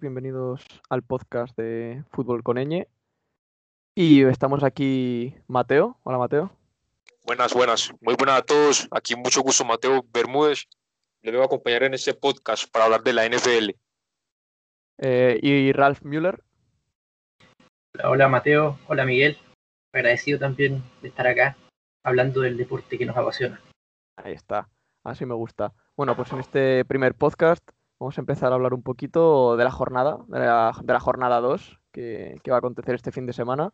bienvenidos al podcast de Fútbol con Eñe. Y estamos aquí Mateo. Hola Mateo. Buenas, buenas. Muy buenas a todos. Aquí mucho gusto Mateo Bermúdez. Le voy a acompañar en este podcast para hablar de la NFL. Eh, y Ralph Müller. Hola, Mateo. Hola Miguel. Agradecido también de estar acá hablando del deporte que nos apasiona. Ahí está. Así me gusta. Bueno, pues en este primer podcast vamos a empezar a hablar un poquito de la jornada, de la, jornada 2 que, va a acontecer este fin de semana.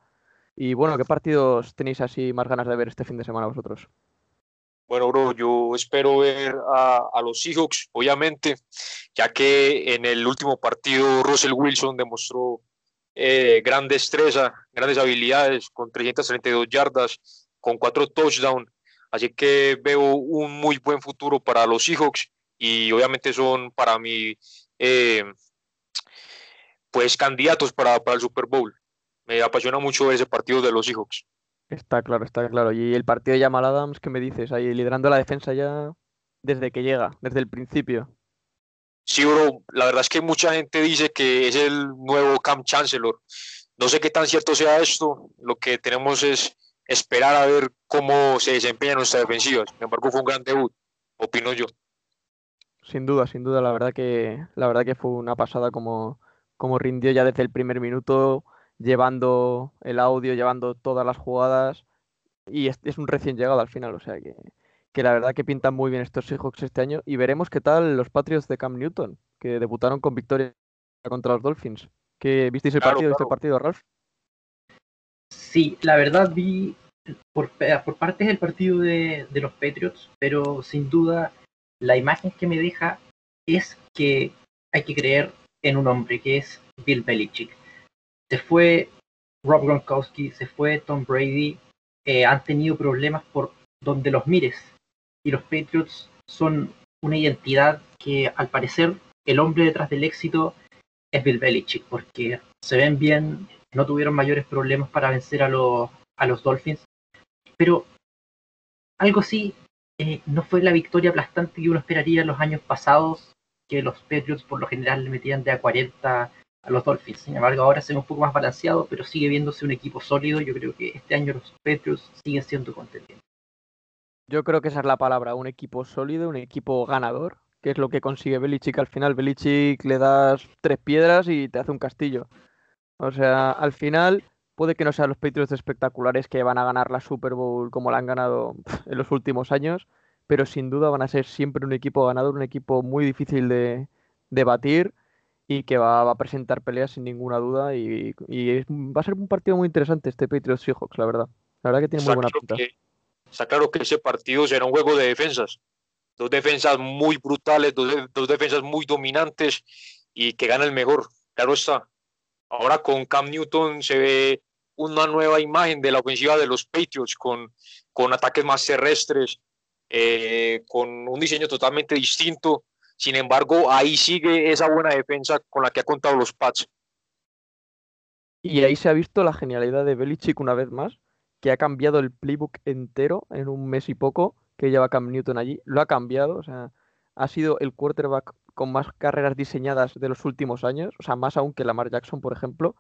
Y bueno, ¿qué partidos tenéis así más ganas de ver este fin de semana vosotros? Bueno, bro, yo espero ver a, los Seahawks, obviamente, ya que en el último partido Russell Wilson demostró eh, gran destreza, grandes habilidades, con 332 yardas, con cuatro touchdowns. Así que veo un muy buen futuro para los Seahawks y obviamente son para mí eh, pues candidatos para, para, el Super Bowl. Me apasiona mucho ese partido de los Seahawks. Está claro, está claro. Y el partido de Jamal Adams, ¿qué me dices? Ahí liderando la defensa ya desde que llega, desde el principio. Sí, bro, la verdad es que mucha gente dice que es el nuevo Camp Chancellor. No sé qué tan cierto sea esto. Lo que tenemos es esperar a ver cómo se desempeña nuestra defensiva. Sin embargo, fue un gran debut, opino yo. Sin duda, sin duda, la verdad que, la verdad que fue una pasada como, como rindió ya desde el primer minuto, llevando el audio, llevando todas las jugadas. Y es, un recién llegado al final, o sea que, que la verdad que pintan muy bien estos Seahawks este año. Y veremos qué tal los Patriots de Cam Newton, que debutaron con victoria contra los Dolphins. ¿Qué, ¿Visteis el partido? ¿Viste el partido, Ralph? Sí, la verdad vi por, por partes el partido de, de los Patriots, pero sin duda la imagen que me deja es que hay que creer en un hombre que es Bill Belichick. Se fue Rob Gronkowski, se fue Tom Brady, eh, han tenido problemas por donde los mires. Y los Patriots son una identidad que al parecer el hombre detrás del éxito es Bill Belichick, porque se ven bien, no tuvieron mayores problemas para vencer a los, a los Dolphins. Pero algo sí eh, no fue la victoria aplastante que uno esperaría en los años pasados, que los Patriots por lo general le metían de a 40 a los Dolphins. Sin embargo, ahora se ve un poco más balanceado, pero sigue viéndose un equipo sólido. Yo creo que este año los Patriots siguen siendo contendientes. Yo creo que esa es la palabra, un equipo sólido, un equipo ganador, que es lo que consigue Belichick al final. Belichick le das tres piedras y te hace un castillo. O sea, al final Puede que no sean los Patriots espectaculares que van a ganar la Super Bowl como la han ganado en los últimos años, pero sin duda van a ser siempre un equipo ganador, un equipo muy difícil de, batir y que va, a presentar peleas sin ninguna duda y, va a ser un partido muy interesante este Patriots Seahawks, la verdad. La verdad que tiene muy buena pinta. está claro que ese partido será un juego de defensas. Dos defensas muy brutales, dos, dos defensas muy dominantes y que gana el mejor. Claro está. Ahora con Cam Newton se ve una nueva imagen de la ofensiva de los Patriots con, con ataques más terrestres, eh, con un diseño totalmente distinto. Sin embargo, ahí sigue esa buena defensa con la que ha contado los Pats. Y ahí se ha visto la genialidad de Belichick una vez más, que ha cambiado el playbook entero en un mes y poco que lleva Cam Newton allí. Lo ha cambiado, o sea, ha sido el quarterback con más carreras diseñadas de los últimos años, o sea, más aún que Lamar Jackson, por ejemplo.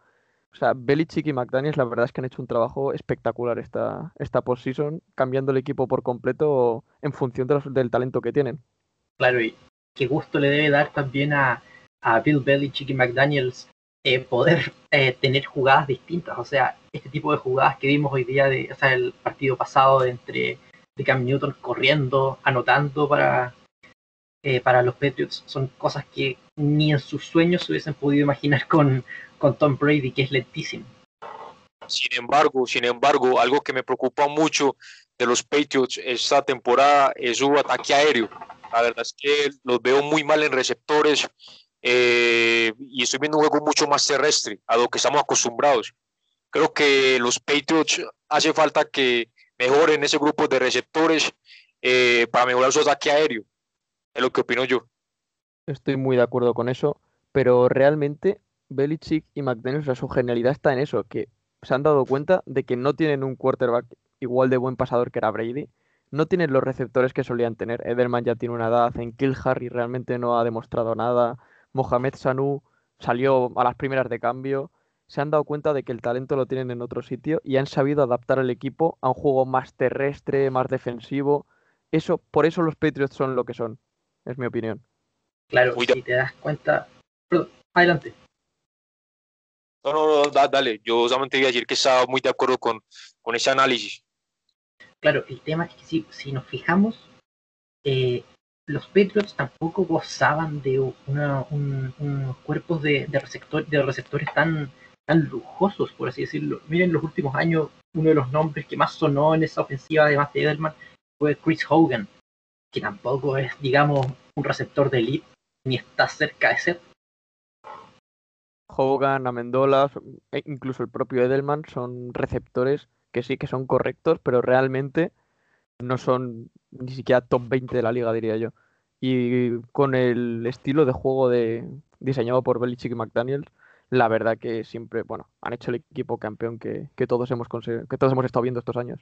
O sea, Belichick y McDaniels la verdad es que han hecho un trabajo espectacular esta, esta postseason, cambiando el equipo por completo en función de del talento que tienen. Claro, y qué gusto le debe dar también a, a Bill Belichick y McDaniels eh, poder eh, tener jugadas distintas. O sea, este tipo de jugadas que vimos hoy día, de, o sea, el partido pasado entre de Cam Newton corriendo, anotando para, eh, para los Patriots, son cosas que ni en sus sueños se hubiesen podido imaginar con, con Tom Brady, que es lentísimo. Sin embargo, sin embargo, algo que me preocupa mucho de los Patriots esta temporada es su ataque aéreo. La verdad es que los veo muy mal en receptores eh, y estoy viendo un juego mucho más terrestre a lo que estamos acostumbrados. Creo que los Patriots hace falta que mejoren ese grupo de receptores eh, para mejorar su ataque aéreo. Es lo que opino yo. Estoy muy de acuerdo con eso, pero realmente Belichick y McDaniels, su genialidad está en eso, que se han dado cuenta de que no tienen un quarterback igual de buen pasador que era Brady, no tienen los receptores que solían tener. Edelman ya tiene una edad, en Kill Harry realmente no ha demostrado nada, Mohamed Sanu salió a las primeras de cambio, se han dado cuenta de que el talento lo tienen en otro sitio y han sabido adaptar el equipo a un juego más terrestre, más defensivo. Eso, por eso los Patriots son lo que son, es mi opinión. Claro, si te das cuenta. adelante. No, no, no, dale. Yo solamente iba a decir que estaba muy de acuerdo con, con ese análisis. Claro, el tema es que si, si nos fijamos, eh, los Patriots tampoco gozaban de unos cuerpos de, de, de receptores tan, tan lujosos, por así decirlo. Miren, los últimos años, uno de los nombres que más sonó en esa ofensiva, además de Edelman, fue Chris Hogan, que tampoco es, digamos, un receptor de elite, ni está cerca de ser. Hogan, Amendola, e incluso el propio Edelman son receptores que sí que son correctos, pero realmente no son ni siquiera top 20 de la liga, diría yo. Y con el estilo de juego de, diseñado por Belichick y McDaniels, la verdad que siempre, bueno, han hecho el equipo campeón que, todos hemos que todos hemos estado viendo estos años.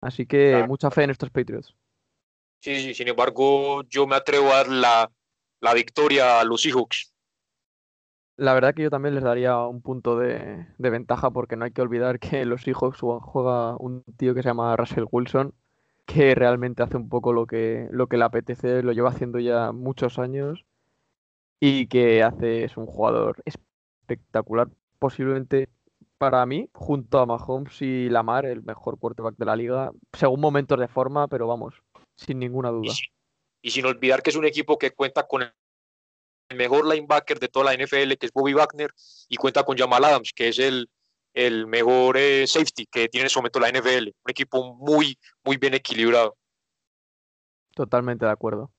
Así que mucha fe en estos Patriots. Sí, sí, sin embargo, yo me atrevo a dar la, la victoria a los Seahawks. La verdad que yo también les daría un punto de, de, ventaja porque no hay que olvidar que los Seahawks juega un tío que se llama Russell Wilson que realmente hace un poco lo que, lo que le apetece, lo lleva haciendo ya muchos años y que hace, es un jugador espectacular, posiblemente para mí, junto a Mahomes y Lamar, el mejor quarterback de la liga, según momentos de forma, pero vamos, sin ninguna duda. Y, sin olvidar que es un equipo que cuenta con el mejor linebacker de toda la NFL, que es Bobby Wagner, y cuenta con Jamal Adams, que es el, el mejor eh, safety que tiene en su momento la NFL. Un equipo muy, muy bien equilibrado. Totalmente de acuerdo.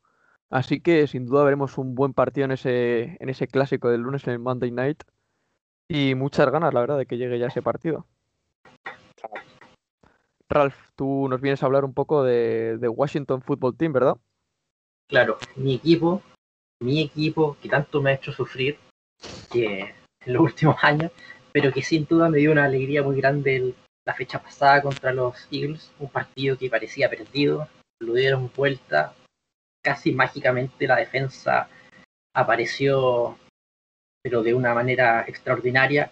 Así que sin duda veremos un buen partido en ese, en ese clásico del lunes en el Monday Night. Y muchas ganas, la verdad, de que llegue ya ese partido. Ralph, tú nos vienes a hablar un poco de, Washington Football Team, ¿verdad? Claro, mi equipo, mi equipo que tanto me ha hecho sufrir que en los últimos años, pero que sin duda me dio una alegría muy grande la fecha pasada contra los Eagles, un partido que parecía perdido, lo dieron vuelta, casi mágicamente la defensa apareció, pero de una manera extraordinaria,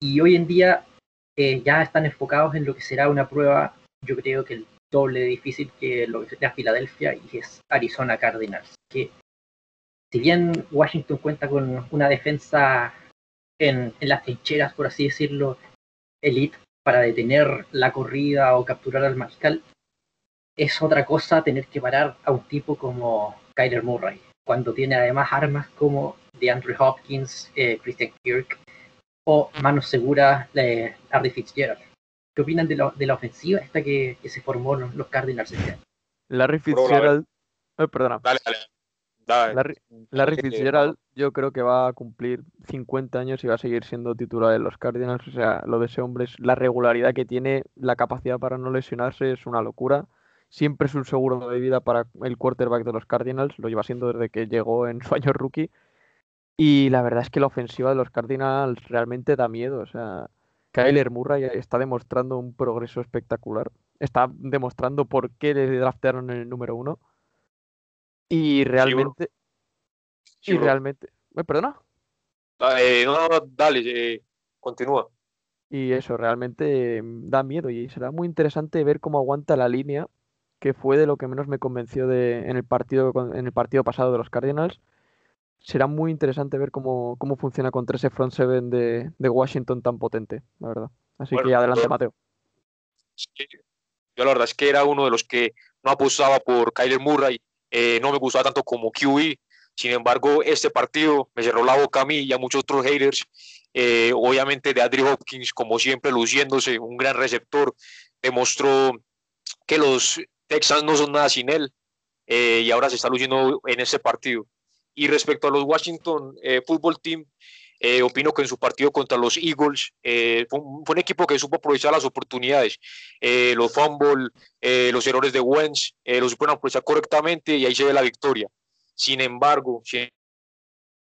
y hoy en día ya están enfocados en lo que será una prueba, yo creo que el doble difícil que lo que será Filadelfia y es Arizona Cardinals, que si bien Washington cuenta con una defensa en, las trincheras, por así decirlo, elite para detener la corrida o capturar al mariscal, es otra cosa tener que parar a un tipo como Kyler Murray, cuando tiene además armas como de Andrew Hopkins, eh, Christian Kirk o manos seguras de Harry Fitzgerald. ¿Qué opinan de la, de la ofensiva esta que, se formó los, los Cardinals este Larry Fitzgerald. Eh, perdona. Dale, dale. Larry, Fitzgerald yo creo que va a cumplir 50 años y va a seguir siendo titular de los Cardinals. O sea, lo de ese hombre es la regularidad que tiene, la capacidad para no lesionarse es una locura. Siempre es un seguro de vida para el quarterback de los Cardinals, lo lleva siendo desde que llegó en su año rookie. Y la verdad es que la ofensiva de los Cardinals realmente da miedo. O sea, Kyler Murray está demostrando un progreso espectacular. Está demostrando por qué le draftearon en el número uno y realmente. y realmente. ¿Me perdona? Eh, no, no, dale, eh, continúa. Y eso realmente mm, da miedo y será muy interesante ver cómo aguanta la línea, que fue de lo que menos me convenció de, en, el partido, en el partido pasado de los Cardinals. Será muy interesante ver cómo, cómo funciona contra ese front seven de, de Washington tan potente, la verdad. Así que adelante, Mateo. Yo la verdad es que era uno de los que no apostaba por Kyler Murray eh, no me gustaba tanto como QE. Sin embargo, este partido me cerró la boca a mí y a muchos otros haters. Eh, obviamente de Andrew Hopkins, como siempre, luciéndose, un gran receptor, demostró que los Texans no son nada sin él eh, y ahora se está luciendo en este partido. Y respecto a los Washington Football Team, opino que en su partido contra los Eagles fue un, equipo que supo aprovechar las oportunidades, los fumbles, los errores de Wentz, los supieron aprovechar correctamente y ahí se ve la victoria. Sin embargo, sin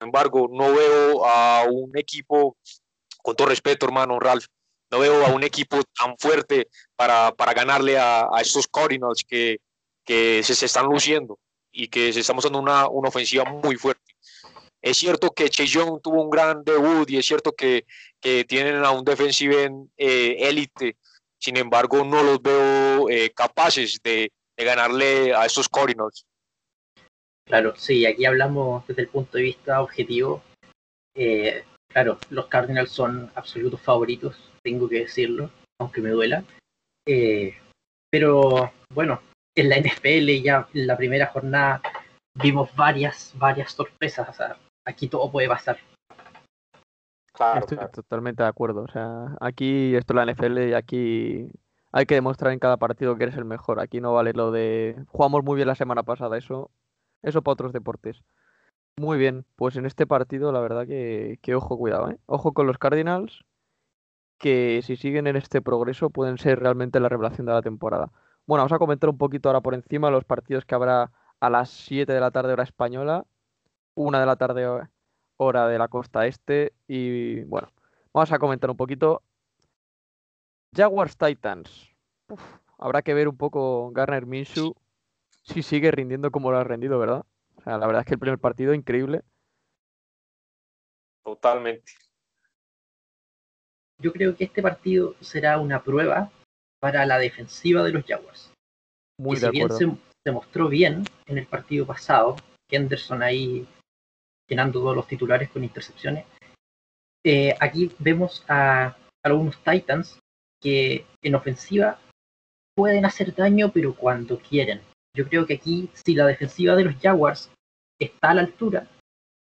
embargo, no veo a un equipo, con todo respeto, hermano Ralph, no veo a un equipo tan fuerte para, para ganarle a, a, estos Cardinals que, que se, se, están luciendo y que se está mostrando una, una ofensiva muy fuerte. Es cierto que Chase Young tuvo un gran debut y es cierto que, que tienen a un defensive eh, élite, sin embargo no los veo eh, capaces de, de, ganarle a estos Cardinals. Claro, sí, aquí hablamos desde el punto de vista objetivo. Eh, claro, los Cardinals son absolutos favoritos, tengo que decirlo, aunque me duela. pero bueno, en la NFL ya en la primera jornada vimos varias, varias sorpresas. O sea, aquí todo puede pasar. Claro, Estoy totalmente de acuerdo. O sea, aquí esto es la NFL y aquí hay que demostrar en cada partido que eres el mejor. Aquí no vale lo de jugamos muy bien la semana pasada, eso, eso para otros deportes. Muy bien, pues en este partido la verdad que, que ojo, cuidado, ¿eh? Ojo con los Cardinals, que si siguen en este progreso pueden ser realmente la revelación de la temporada. Bueno, vamos a comentar un poquito ahora por encima los partidos que habrá a las 7 de la tarde hora española, 1 de la tarde hora de la costa este y bueno, vamos a comentar un poquito. Jaguars Titans. habrá que ver un poco Garner Minshew si sigue rindiendo como lo ha rendido, ¿verdad? O sea, la verdad es que el primer partido increíble. Totalmente. Yo creo que este partido será una prueba para la defensiva de los Jaguars. Muy de acuerdo. Bien se, mostró bien en el partido pasado, Henderson ahí llenando todos los titulares con intercepciones. Eh, aquí vemos a, algunos Titans que en ofensiva pueden hacer daño, pero cuando quieren. Yo creo que aquí, si la defensiva de los Jaguars está a la altura,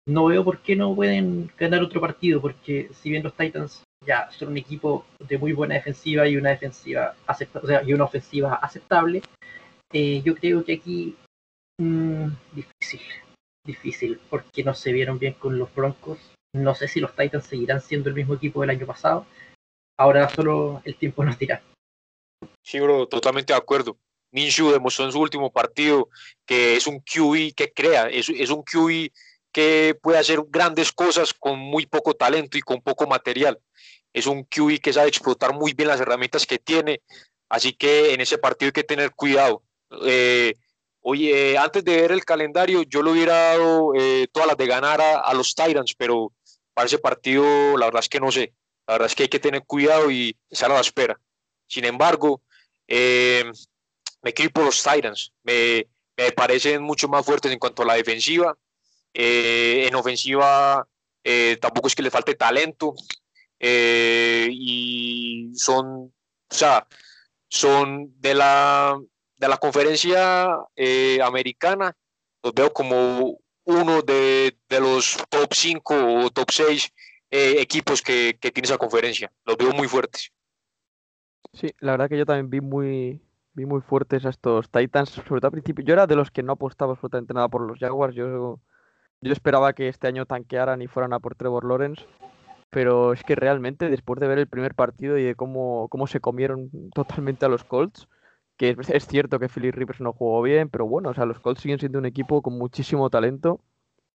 no veo por qué no pueden ganar otro partido, porque si bien los Titans ya son un equipo de muy buena defensiva y una defensiva aceptable, y una ofensiva aceptable, eh, yo creo que aquí mmm, difícil, difícil, porque no se vieron bien con los Broncos. No sé si los Titans seguirán siendo el mismo equipo del año pasado. Ahora solo el tiempo nos dirá. Sí, bro, totalmente de acuerdo. Minshew demostró en su último partido que es un QB que crea, es, es un QB que puede hacer grandes cosas con muy poco talento y con poco material. Es un QB que sabe explotar muy bien las herramientas que tiene, así que en ese partido hay que tener cuidado. Eh, oye, antes de ver el calendario, yo le hubiera dado eh, todas las de ganar a, los Tyrants, pero para ese partido la verdad es que no sé. La verdad es que hay que tener cuidado y estar a la espera. Sin embargo, eh, me quiero por los Tyrants. Me, me parecen mucho más fuertes en cuanto a la defensiva eh, en ofensiva eh, tampoco es que le falte talento. Eh, y son, o sea, son de la, de la conferencia americana, los veo como uno de, de los top 5 o top 6 equipos que, que tiene esa conferencia. Los veo muy fuertes. Sí, la verdad que yo también vi muy, vi muy fuertes a estos Titans, sobre todo al principio. Yo era de los que no apostaba absolutamente nada por los Jaguars. Yo yo esperaba que este año tanquearan y fueran a por Trevor Lawrence, pero es que realmente después de ver el primer partido y de cómo, cómo se comieron totalmente a los Colts, que es, cierto que Philip Rivers no jugó bien, pero bueno, o sea, los Colts siguen siendo un equipo con muchísimo talento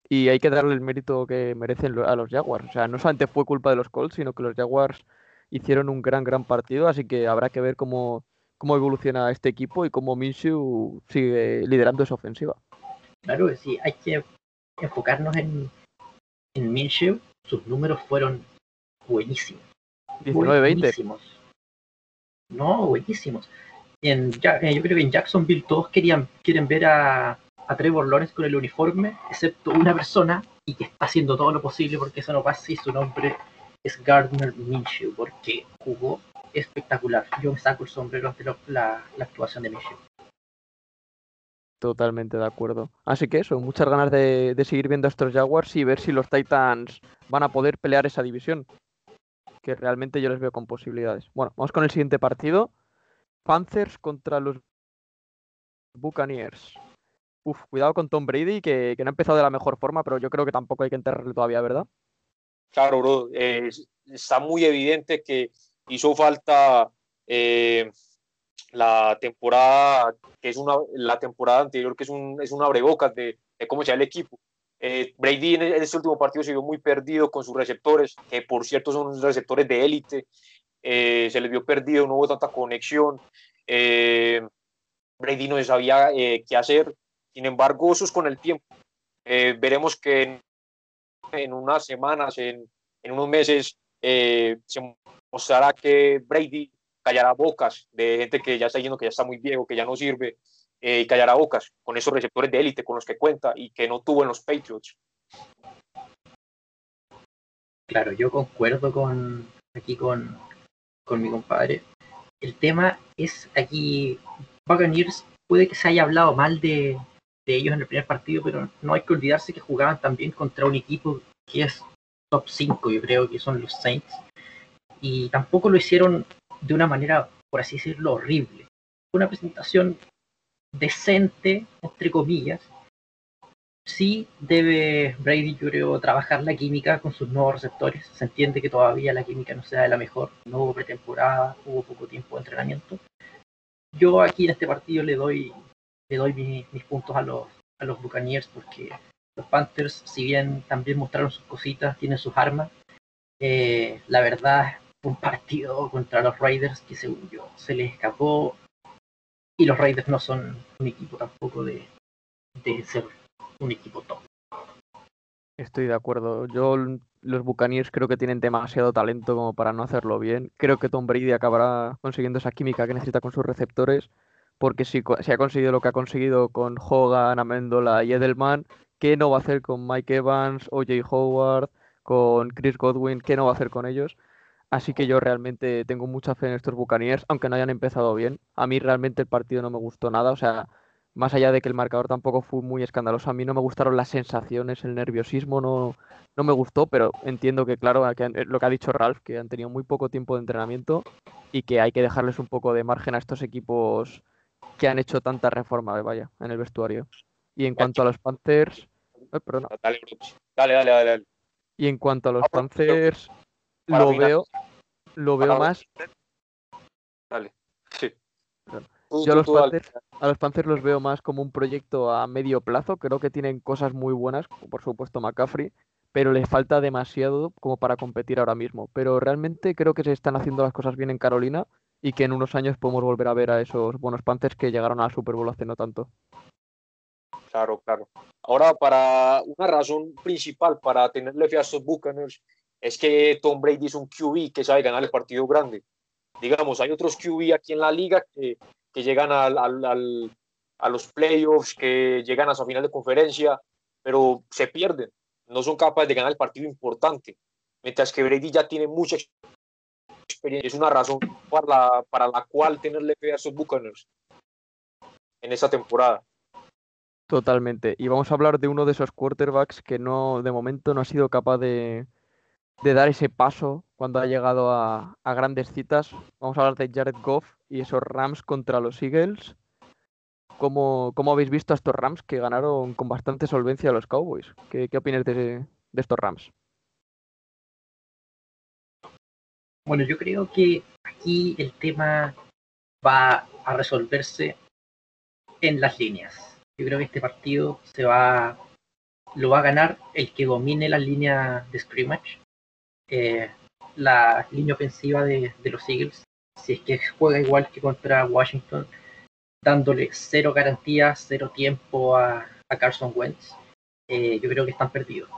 y hay que darle el mérito que merecen a los Jaguars. O sea, no solamente fue culpa de los Colts, sino que los Jaguars hicieron un gran, gran partido, así que habrá que ver cómo, cómo evoluciona este equipo y cómo Minshew sigue liderando esa ofensiva. Claro sí, hay que enfocarnos en, en Minshew, sus números fueron buenísimos. 19-20. No, buenísimos. En, eh, yo creo que en Jacksonville todos querían, quieren ver a, a Trevor Lawrence con el uniforme, excepto una persona, y que está haciendo todo lo posible porque eso no pasa y su nombre es Gardner Minshew, porque jugó espectacular. Yo me saco el sombrero de la, la actuación de Minshew. Totalmente de acuerdo. Así que eso, muchas ganas de, seguir viendo a estos Jaguars y ver si los Titans van a poder pelear esa división. Que realmente yo les veo con posibilidades. Bueno, vamos con el siguiente partido. Panthers contra los Buccaneers. Uf, cuidado con Tom Brady, que, no ha empezado de la mejor forma, pero yo creo que tampoco hay que enterrarle todavía, ¿verdad? Claro, bro. está muy evidente que hizo falta eh, la temporada, que es una, la temporada anterior, que es, un, es una abrebocas de, de cómo sea el equipo. Eh, Brady en, este último partido se vio muy perdido con sus receptores, que por cierto son receptores de élite. Eh, se les vio perdido, no hubo tanta conexión. Eh, Brady no sabía qué hacer. Sin embargo, eso es con el tiempo. veremos que en unas semanas, en, en unos meses, eh, se mostrará que Brady callará bocas de gente que ya está yendo, que ya está muy viejo, que ya no sirve, eh, y callará bocas con esos receptores de élite con los que cuenta y que no tuvo en los Patriots. Claro, yo concuerdo con aquí con, con mi compadre. El tema es aquí, Buccaneers puede que se haya hablado mal de, de ellos en el primer partido, pero no hay que olvidarse que jugaban también contra un equipo que es top 5, yo creo que son los Saints, y tampoco lo hicieron de una manera, por así decirlo, horrible. Una presentación decente, entre comillas. Sí debe Brady, yo creo, trabajar la química con sus nuevos receptores. Se entiende que todavía la química no sea de la mejor. No hubo pretemporada, hubo poco tiempo de entrenamiento. Yo aquí en este partido le doy, le doy mis puntos a los, a los Buccaneers porque los Panthers, si bien también mostraron sus cositas, tienen sus armas, eh, la verdad un partido contra los Raiders que según yo se les escapó y los Raiders no son un equipo tampoco de, de ser un equipo top. Estoy de acuerdo. Yo los Buccaneers creo que tienen demasiado talento como para no hacerlo bien. Creo que Tom Brady acabará consiguiendo esa química que necesita con sus receptores, porque si, si ha conseguido lo que ha conseguido con Hogan, Amendola y Edelman, ¿qué no va a hacer con Mike Evans, O.J. Howard, con Chris Godwin? ¿Qué no va a hacer con ellos? Así que yo realmente tengo mucha fe en estos Buccaneers, aunque no hayan empezado bien. A mí realmente el partido no me gustó nada, o sea, más allá de que el marcador tampoco fue muy escandaloso, a mí no me gustaron las sensaciones, el nerviosismo no, no me gustó, pero entiendo que, claro, lo que ha dicho Ralph, que han tenido muy poco tiempo de entrenamiento y que hay que dejarles un poco de margen a estos equipos que han hecho tanta reforma, vaya, en el vestuario. Y en cuanto a los Panthers... Dale, dale, dale, dale. Y en cuanto a los Panthers, lo veo, lo veo más. Dale, sí. Yo a los, Panthers, a los Panthers los veo más como un proyecto a medio plazo. Creo que tienen cosas muy buenas, como por supuesto McCaffrey, pero les falta demasiado como para competir ahora mismo. Pero realmente creo que se están haciendo las cosas bien en Carolina y que en unos años podemos volver a ver a esos buenos Panthers que llegaron al Super Bowl hace no tanto. Claro, claro. Ahora, para una razón principal para tenerle fe a estos Buccaneers es que Tom Brady es un QB que sabe ganar el partido grande. Digamos, hay otros QB aquí en la liga que, que llegan al, al, a los playoffs, que llegan a su final de conferencia, pero se pierden. No son capaces de ganar el partido importante. Mientras que Brady ya tiene mucha experiencia. Es una razón para la, para la cual tenerle fe a esos Buccaneers en esta temporada. Totalmente. Y vamos a hablar de uno de esos quarterbacks que no, de momento no ha sido capaz de, de dar ese paso cuando ha llegado a, grandes citas. Vamos a hablar de Jared Goff y esos Rams contra los Eagles. ¿Cómo, cómo habéis visto a estos Rams que ganaron con bastante solvencia a los Cowboys? ¿Qué, qué opinas de, de estos Rams? Bueno, yo creo que aquí el tema va a resolverse en las líneas. Yo creo que este partido se va lo va a ganar el que domine la línea de scrimmage la línea ofensiva de, los Eagles, si es que juega igual que contra Washington, dándole cero garantías, cero tiempo a, Carson Wentz, eh, yo creo que están perdidos.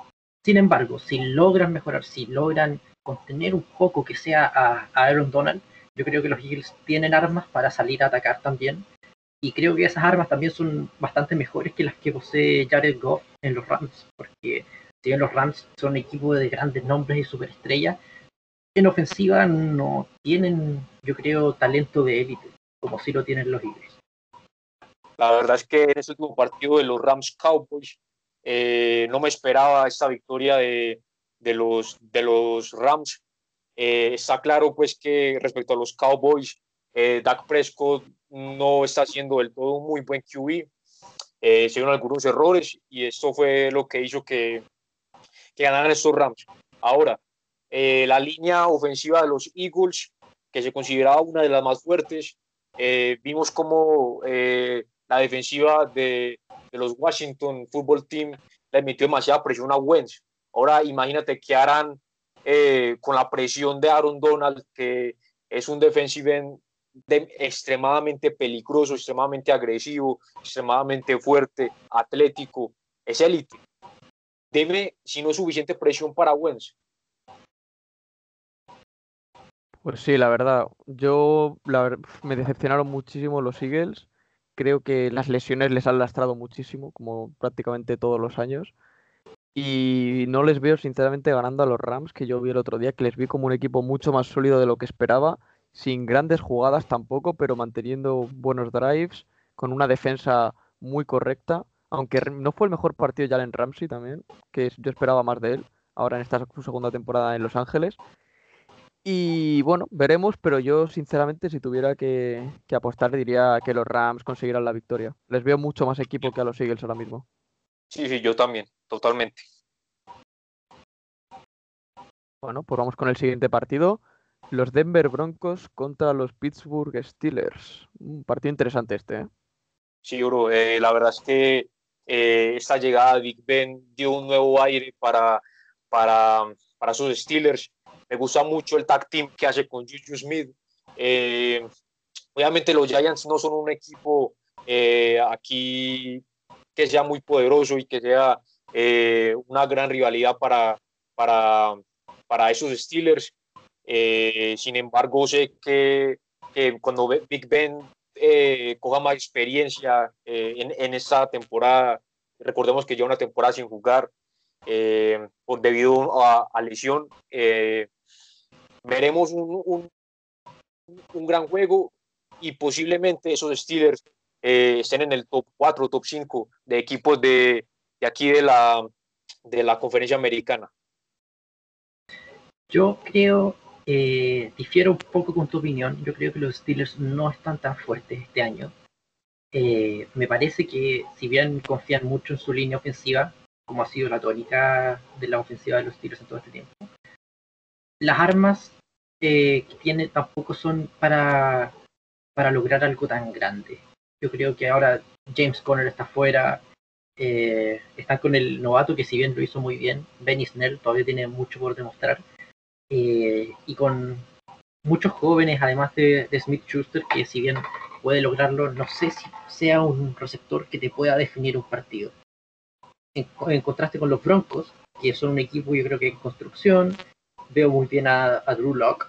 Sin embargo, si logran mejorar, si logran contener un poco que sea a, Aaron Donald, yo creo que los Eagles tienen armas para salir a atacar también. Y creo que esas armas también son bastante mejores que las que posee Jared Goff en los Rams, porque si bien los Rams son equipo de grandes nombres y superestrellas, en ofensiva no tienen, yo creo, talento de élite, como si lo tienen los Eagles. La verdad es que en ese último partido de los Rams Cowboys eh, no me esperaba esta victoria de, los, de los Rams. Eh, está claro pues que respecto a los Cowboys, eh, Dak Prescott no está haciendo del todo un muy buen QB. se dieron algunos errores y esto fue lo que hizo que, que ganaran estos Rams. Ahora, eh, la línea ofensiva de los Eagles, que se consideraba una de las más fuertes, eh, vimos como eh, la defensiva de, de, los Washington Football Team le metió demasiada presión a Wentz. Ahora imagínate qué harán con la presión de Aaron Donald, que es un defensive extremadamente peligroso, extremadamente agresivo, extremadamente fuerte, atlético, es élite deme, si no suficiente presión para Wentz. Pues sí, la verdad. Yo me decepcionaron muchísimo los Eagles. Creo que las lesiones les han lastrado muchísimo, como prácticamente todos los años. Y no les veo sinceramente ganando a los Rams, que yo vi el otro día, que les vi como un equipo mucho más sólido de lo que esperaba, sin grandes jugadas tampoco, pero manteniendo buenos drives, con una defensa muy correcta. Aunque no fue el mejor partido ya en Ramsey también, que yo esperaba más de él, ahora en esta segunda temporada en Los Ángeles. Y bueno, veremos, pero yo sinceramente si tuviera que, que, apostar diría que los Rams conseguirán la victoria. Les veo mucho más equipo que a los Eagles ahora mismo. Sí, sí, yo también, totalmente. Bueno, pues vamos con el siguiente partido. Los Denver Broncos contra los Pittsburgh Steelers. Un partido interesante este. ¿eh? Sí, bro. Eh, la verdad es que eh, esta llegada de Big Ben dio un nuevo aire para, para, para sus Steelers. Me gusta mucho el tag team que hace con Juju Smith. Eh, obviamente los Giants no son un equipo aquí que sea muy poderoso y que sea una gran rivalidad para, para, para esos Steelers. sin embargo, sé que, que cuando Big Ben eh, coja más experiencia eh, en, en, esta temporada. Recordemos que ya una temporada sin jugar eh, por debido a, lesión. Eh, veremos un, un, un, gran juego y posiblemente esos Steelers estén en el top 4, top 5 de equipos de, de aquí de la, de la conferencia americana. Yo creo eh, difiero un poco con tu opinión. Yo creo que los Steelers no están tan fuertes este año. Eh, me parece que si bien confían mucho en su línea ofensiva, como ha sido la tónica de la ofensiva de los Steelers en todo este tiempo, las armas eh, que tiene tampoco son para, para lograr algo tan grande. Yo creo que ahora James Conner está fuera, están con el novato que si bien lo hizo muy bien, Benny Snell todavía tiene mucho por demostrar eh, y con muchos jóvenes, además de, Smith Schuster, que si bien puede lograrlo, no sé si sea un receptor que te pueda definir un partido. En, contraste con los Broncos, que son un equipo, yo creo que en construcción, veo muy bien a, Drew Locke,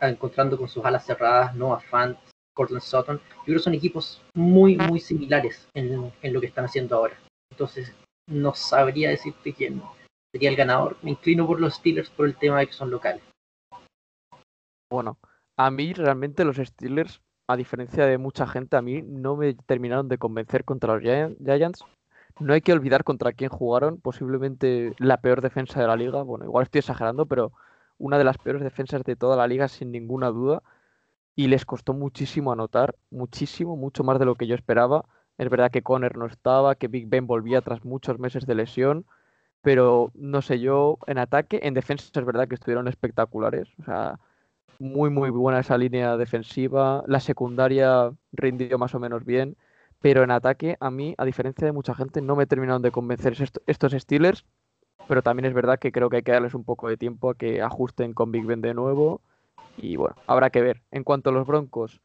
encontrando con sus alas cerradas, Noah Fant, Cortland Sutton. Yo creo que son equipos muy, muy similares en, en lo que están haciendo ahora. Entonces, no sabría decirte quién, sería el ganador. Me inclino por los Steelers por el tema de que son locales. Bueno, a mí realmente los Steelers, a diferencia de mucha gente, a mí no me terminaron de convencer contra los Giants. No hay que olvidar contra quién jugaron, posiblemente la peor defensa de la liga. Bueno, igual estoy exagerando, pero una de las peores defensas de toda la liga sin ninguna duda. Y les costó muchísimo anotar, muchísimo, mucho más de lo que yo esperaba. Es verdad que Conner no estaba, que Big Ben volvía tras muchos meses de lesión pero no sé, yo en ataque, en defensa es verdad que estuvieron espectaculares, o sea, muy muy buena esa línea defensiva, la secundaria rindió más o menos bien, pero en ataque a mí, a diferencia de mucha gente, no me terminaron de convencer estos Steelers, pero también es verdad que creo que hay que darles un poco de tiempo a que ajusten con Big Ben de nuevo y bueno, habrá que ver. En cuanto a los Broncos,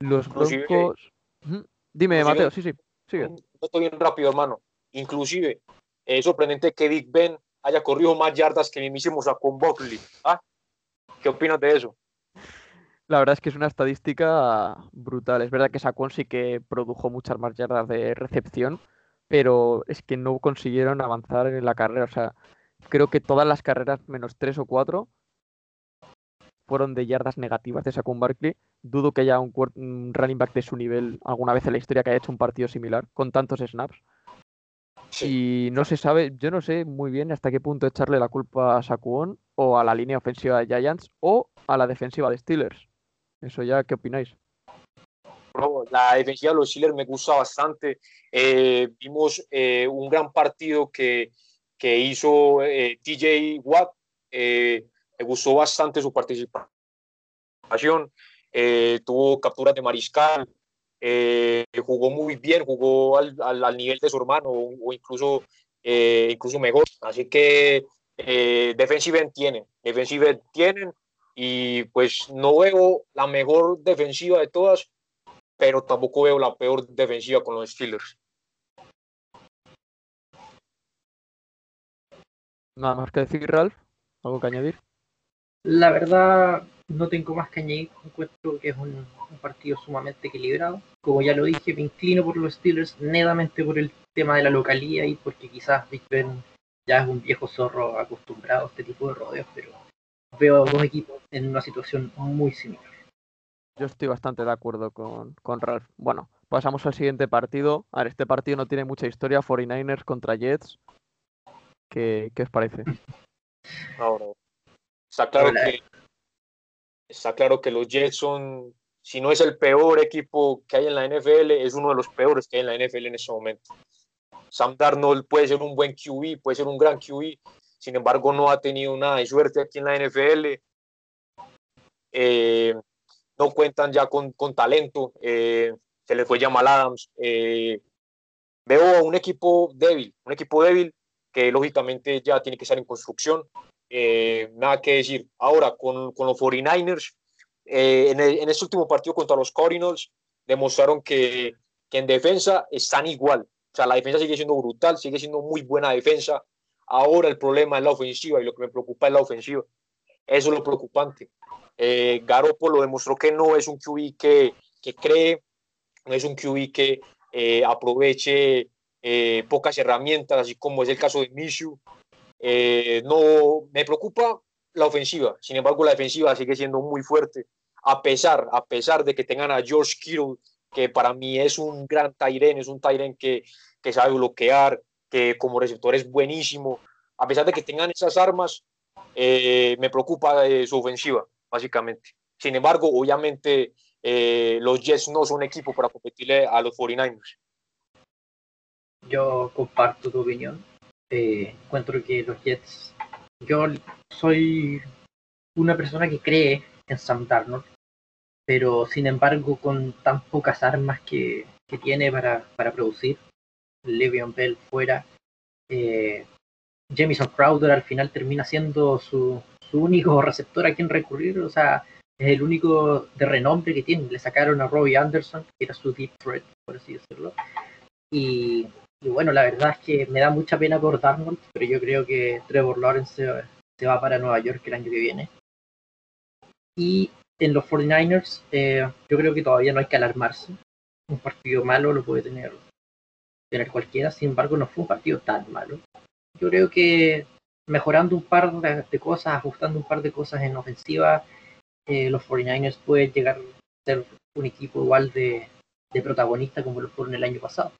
los Broncos... Dime, Mateo, sí, sí, sigue. estoy bien rápido, hermano. Inclusive, es sorprendente que Big Ben haya corrido más yardas que mismísimo Saquon Buckley. ¿Ah? ¿Qué opinas de eso? La verdad es que es una estadística brutal. Es verdad que Saquon sí que produjo muchas más yardas de recepción, pero es que no consiguieron avanzar en la carrera. O sea, creo que todas las carreras, menos tres o cuatro, fueron de yardas negativas de Saquon Barkley. Dudo que haya un running back de su nivel alguna vez en la historia que haya hecho un partido similar, con tantos snaps. Y no se sabe, yo no sé muy bien hasta qué punto echarle la culpa a Sakuon o a la línea ofensiva de Giants o a la defensiva de Steelers. Eso ya, ¿qué opináis? La defensiva de los Steelers me gusta bastante. Eh, vimos eh, un gran partido que, que hizo eh, TJ Watt. me gustó bastante su participación. tuvo capturas de mariscal, eh, jugó muy bien, jugó al, al, nivel de su hermano o, incluso, eh, incluso mejor. Así que eh, defensive tienen, defensive tienen y pues no veo la mejor defensiva de todas, pero tampoco veo la peor defensiva con los Steelers. Nada más que decir, Ralph, algo que añadir. La verdad, no tengo más que añadir. Encuentro que es un, partido sumamente equilibrado. Como ya lo dije, me inclino por los Steelers, netamente por el tema de la localía y porque quizás Big Ben ya es un viejo zorro acostumbrado a este tipo de rodeos, pero veo a dos equipos en una situación muy similar. Yo estoy bastante de acuerdo con, con Ralph. Bueno, pasamos al siguiente partido. A ver, este partido no tiene mucha historia. 49ers contra Jets. ¿Qué, qué os parece? Está claro que está claro que los Jets son, si no es el peor equipo que hay en la NFL, es uno de los peores que hay en la NFL en ese momento. Sam Darnold puede ser un buen QB, puede ser un gran QB, sin embargo no ha tenido nada de suerte aquí en la NFL. Eh, no cuentan ya con, con talento, eh, se les fue Jamal Adams. Eh, veo un equipo débil, un equipo débil que lógicamente ya tiene que estar en construcción. Eh, nada que decir. Ahora, con, con los 49ers, eh, en, en, este último partido contra los Cardinals, demostraron que, que, en defensa están igual. O sea, la defensa sigue siendo brutal, sigue siendo muy buena defensa. Ahora el problema es la ofensiva y lo que me preocupa es la ofensiva. Eso es lo preocupante. Eh, Garoppolo demostró que no es un QB que, que cree, no es un QB que eh, aproveche eh, pocas herramientas, así como es el caso de Minshew. Eh, no me preocupa la ofensiva, sin embargo la defensiva sigue siendo muy fuerte, a pesar, a pesar de que tengan a George Kittle, que para mí es un gran Tyren, es un Tyren que, que sabe bloquear, que como receptor es buenísimo, a pesar de que tengan esas armas, eh, me preocupa eh, su ofensiva, básicamente. Sin embargo, obviamente eh, los Jets no son equipo para competirle a los 49ers. Yo comparto tu opinión eh, encuentro que los Jets, yo soy una persona que cree en Sam Darnold, pero sin embargo con tan pocas armas que, que tiene para, para producir, Le'Veon Bell fuera, eh, Jamison Crowder al final termina siendo su, su único receptor a quien recurrir, o sea, es el único de renombre que tiene. Le sacaron a Robbie Anderson, que era su deep threat, por así decirlo. Y y bueno, la verdad es que me da mucha pena por Darnold, pero yo creo que Trevor Lawrence se, se va para Nueva York el año que viene. Y en los 49ers, eh, yo creo que todavía no hay que alarmarse. Un partido malo lo puede tener, tener cualquiera, sin embargo, no fue un partido tan malo. Yo creo que mejorando un par de, cosas, ajustando un par de cosas en ofensiva, eh, los 49ers pueden llegar a ser un equipo igual de, de protagonista como lo fueron el año pasado.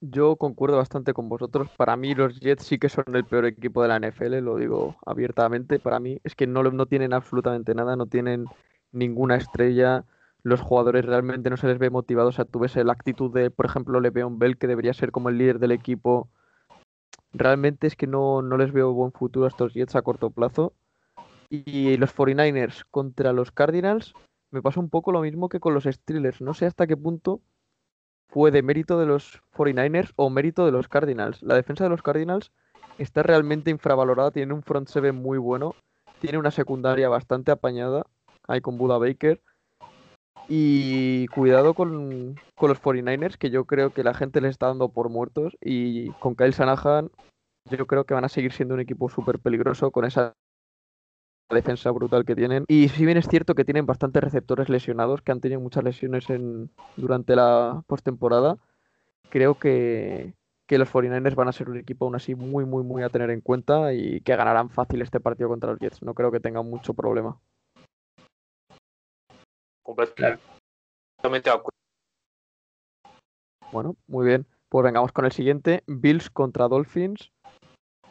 Yo concuerdo bastante con vosotros. Para mí los Jets sí que son el peor equipo de la NFL, lo digo abiertamente. Para mí es que no, no tienen absolutamente nada, no tienen ninguna estrella. Los jugadores realmente no se les ve motivados. O sea, tú ves la actitud de, por ejemplo, Le'Veon Bell, que debería ser como el líder del equipo. Realmente es que no, no les veo buen futuro a estos Jets a corto plazo. Y los 49ers contra los Cardinals me pasa un poco lo mismo que con los Steelers. No sé hasta qué punto fue de mérito de los 49ers o mérito de los Cardinals. La defensa de los Cardinals está realmente infravalorada, tiene un front seven muy bueno, tiene una secundaria bastante apañada, ahí con Buda Baker. Y cuidado con, con, los 49ers, que yo creo que la gente les está dando por muertos. Y con Kyle Shanahan, yo creo que van a seguir siendo un equipo súper peligroso con esa defensa brutal que tienen. Y si bien es cierto que tienen bastantes receptores lesionados, que han tenido muchas lesiones en, durante la postemporada, creo que, que los 49ers van a ser un equipo aún así muy, muy, muy a tener en cuenta y que ganarán fácil este partido contra los Jets. No creo que tengan mucho problema. Completamente Bueno, muy bien. Pues vengamos con el siguiente. Bills contra Dolphins.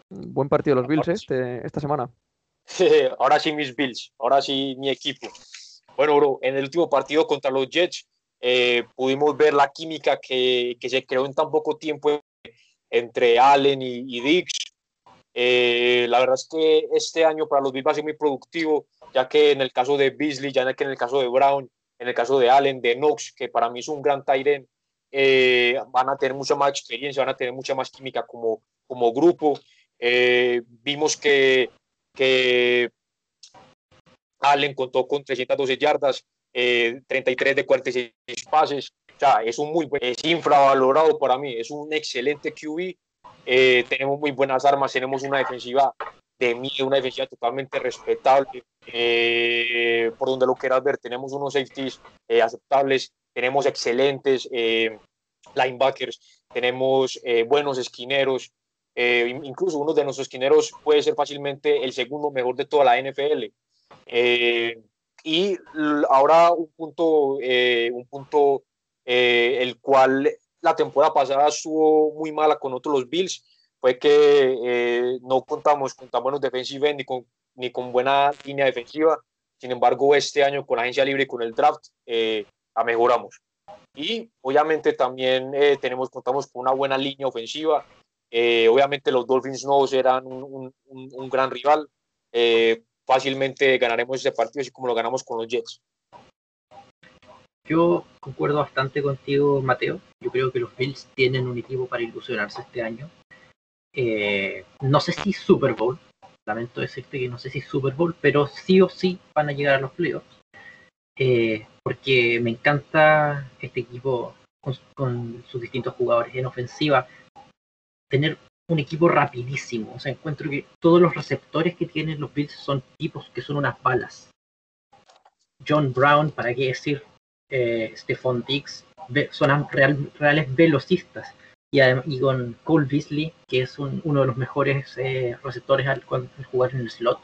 Buen partido los Bills este, esta semana. ahora sí mis Bills, ahora sí mi equipo. Bueno, bro, en el último partido contra los Jets eh, pudimos ver la química que, que, se creó en tan poco tiempo entre Allen y, y Dix. Eh, la verdad es que este año para los Bills va a ser muy productivo, ya que en el caso de Beasley, ya que en el caso de Brown, en el caso de Allen, de Knox, que para mí es un gran Tyren, eh, van a tener mucha más experiencia, van a tener mucha más química como, como grupo. Eh, vimos que que Allen contó con 312 yardas, eh, 33 de 46 pases. O sea, es un muy buen, es infravalorado para mí, es un excelente QB eh, tenemos muy buenas armas, tenemos una defensiva de miedo, una defensiva totalmente respetable, eh, por donde lo quieras ver, tenemos unos safeties eh, aceptables, tenemos excelentes linebackers, tenemos buenos esquineros, incluso uno de nuestros esquineros puede ser fácilmente el segundo mejor de toda la NFL. y ahora un punto, un punto el cual la temporada pasada estuvo muy mala con otros los Bills, fue que eh, no contamos con tan buenos defensive ni con, ni con buena línea defensiva. Sin embargo, este año con la agencia libre y con el draft eh, la mejoramos. Y obviamente también eh, tenemos, contamos con una buena línea ofensiva. Obviamente los Dolphins no serán un, gran rival. fácilmente ganaremos este partido así como lo ganamos con los Jets. Yo concuerdo bastante contigo, Mateo. Yo creo que los Bills tienen un equipo para ilusionarse este año. Eh, no sé si Super Bowl, lamento decirte que no sé si Super Bowl, pero sí o sí van a llegar a los playoffs. Eh, porque me encanta este equipo con, sus distintos jugadores en ofensiva. Tener un equipo rapidísimo. O sea, encuentro que todos los receptores que tienen los Bills son tipos que son unas balas. John Brown, para qué decir, eh, Stephon Diggs, son reales velocistas. Y, con Cole Beasley, que es uno de los mejores eh, receptores al, jugar en el slot.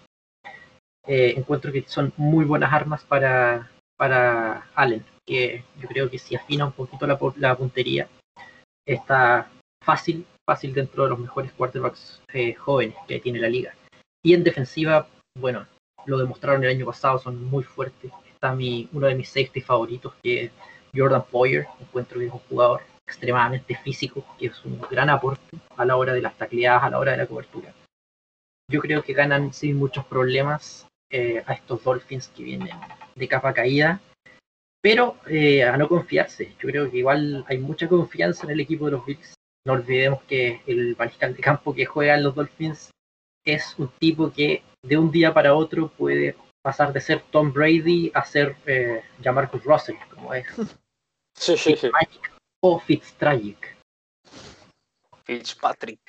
Eh, encuentro que son muy buenas armas para, Allen, que yo creo que si afina un poquito la puntería, está fácil, fácil dentro de los mejores quarterbacks eh, jóvenes que tiene la liga. Y en defensiva, bueno, lo demostraron el año pasado, son muy fuertes, mi, uno de mis safety favoritos, que es Jordan Poyer. Encuentro que es un jugador extremadamente físico, que es un gran aporte a la hora de las tacleadas, a la hora de la cobertura. Yo creo que ganan sin muchos problemas eh, a estos Dolphins que vienen de capa caída, pero eh, a no confiarse. Yo creo que igual hay mucha confianza en el equipo de los Bills. No olvidemos que el mariscal de campo que juega en los Dolphins es un tipo que de un día para otro puede pasar de ser Tom Brady a ser eh, Jamarcus Russell, como es. Sí, sí, sí. O Fitztragic. Fitzpatrick.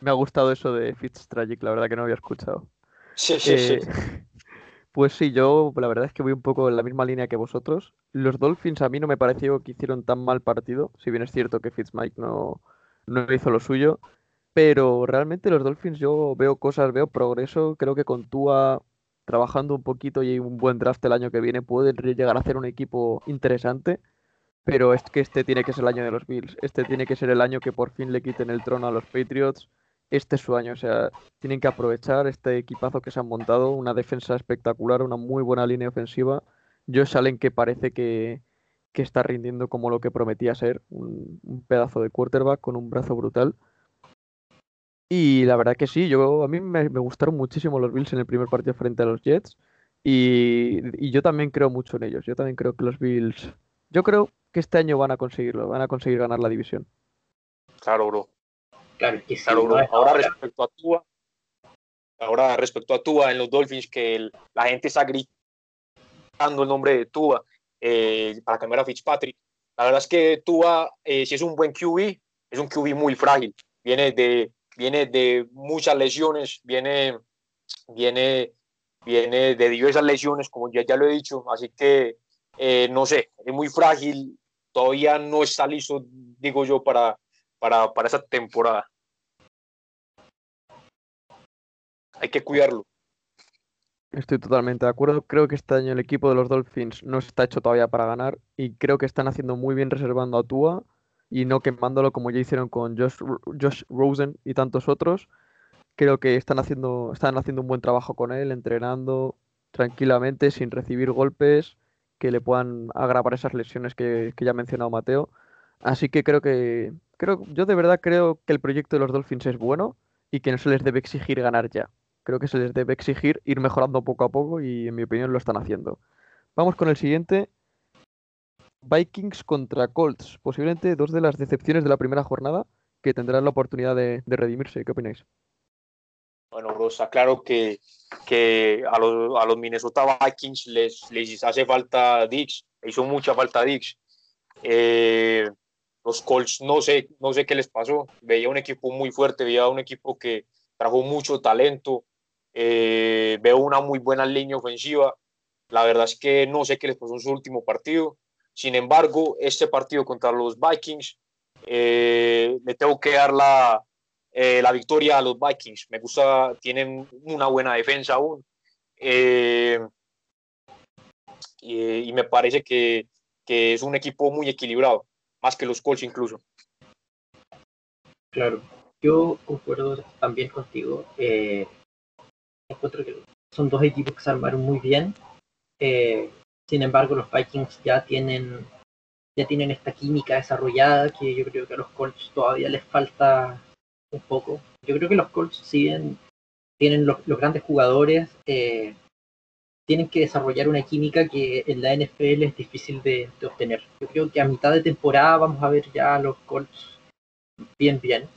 Me ha gustado eso de Fitztragic, la verdad que no había escuchado. Sí, sí, sí. Eh, pues sí, yo la verdad es que voy un poco en la misma línea que vosotros. Los Dolphins a mí no me pareció que hicieron tan mal partido, si bien es cierto que Fitzmike no, no hizo lo suyo. Pero realmente los Dolphins yo veo cosas, veo progreso. Creo que con Tua trabajando un poquito y un buen draft el año que viene, pueden llegar a hacer un equipo interesante. Pero es que este tiene que ser el año de los Bills. Este tiene que ser el año que por fin le quiten el trono a los Patriots. Este es su año. O sea, tienen que aprovechar este equipazo que se han montado. Una defensa espectacular, una muy buena línea ofensiva. Josh Allen que parece que, está rindiendo como lo que prometía ser. un pedazo de quarterback con un brazo brutal. Y la verdad que sí, yo a mí me, gustaron muchísimo los Bills en el primer partido frente a los Jets. Y, yo también creo mucho en ellos. Yo también creo que los Bills. Yo creo que este año van a conseguirlo, van a conseguir ganar la división. Claro, bro. Claro, que Ahora respecto a Tua, ahora respecto a Tua en los Dolphins, que la gente está gritando el nombre de Tua eh, para cambiar a Fitzpatrick. La verdad es que Tua, eh, si es un buen QB, es un QB muy frágil. Viene de viene de muchas lesiones, viene, viene, viene de diversas lesiones, como ya, ya lo he dicho, así que eh, no sé, es muy frágil, todavía no está listo, digo yo, para, para, para esa temporada. Hay que cuidarlo. Estoy totalmente de acuerdo. Creo que este año el equipo de los Dolphins no está hecho todavía para ganar y creo que están haciendo muy bien reservando a Tua y no quemándolo como ya hicieron con Josh, Josh Rosen y tantos otros. Creo que están haciendo, están haciendo un buen trabajo con él, entrenando tranquilamente, sin recibir golpes que le puedan agravar esas lesiones que, ya ha mencionado Mateo. Así que creo que, creo, yo de verdad creo que el proyecto de los Dolphins es bueno y que no se les debe exigir ganar ya. Creo que se les debe exigir ir mejorando poco a poco y en mi opinión lo están haciendo. Vamos con el siguiente, Vikings contra Colts, posiblemente dos de las decepciones de la primera jornada que tendrán la oportunidad de, redimirse. ¿Qué opináis? Bueno, está claro que, que a, los, a, los, Minnesota Vikings les, les hace falta Dix, hizo mucha falta Dix. Eh, los Colts no sé, no sé qué les pasó. Veía un equipo muy fuerte, veía un equipo que trajo mucho talento. Eh, veo una muy buena línea ofensiva. La verdad es que no sé qué les pasó en su último partido. Sin embargo, este partido contra los Vikings, eh, le tengo que dar la, eh, la victoria a los Vikings. Me gusta, tienen una buena defensa aún. y, me parece que, que es un equipo muy equilibrado más que los Colts incluso. Claro, yo concuerdo también contigo. Eh, encuentro que son dos equipos que se armaron muy bien. Eh, sin embargo, los Vikings ya tienen ya tienen esta química desarrollada que yo creo que a los Colts todavía les falta un poco. Yo creo que los Colts, si bien tienen los, grandes jugadores, eh, tienen que desarrollar una química que en la NFL es difícil de, obtener. Yo creo que a mitad de temporada vamos a ver ya a los Colts bien, bien.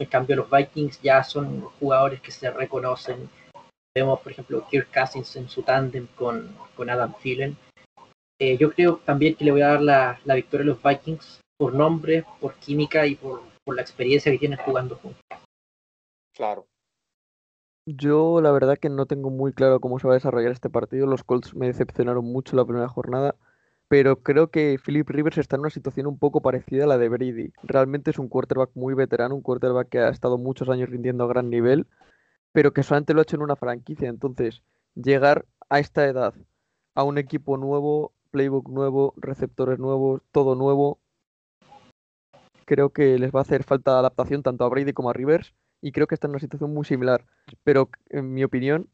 En cambio, los Vikings ya son jugadores que se reconocen. Vemos, por ejemplo, Kirk Cousins en su tándem con, con Adam Thielen. Eh, yo creo también que le voy a dar la, la, victoria a los Vikings por nombre, por química y por, por la experiencia que tienen jugando juntos. Claro. Yo la verdad que no tengo muy claro cómo se va a desarrollar este partido. Los Colts me decepcionaron mucho la primera jornada, pero creo que Philip Rivers está en una situación un poco parecida a la de Brady. Realmente es un quarterback muy veterano, un quarterback que ha estado muchos años rindiendo a gran nivel, pero que solamente lo ha hecho en una franquicia. Entonces, llegar a esta edad, a un equipo nuevo, playbook nuevo, receptores nuevos, todo nuevo, creo que les va a hacer falta adaptación tanto a Brady como a Rivers y creo que está en una situación muy similar. Pero en mi opinión,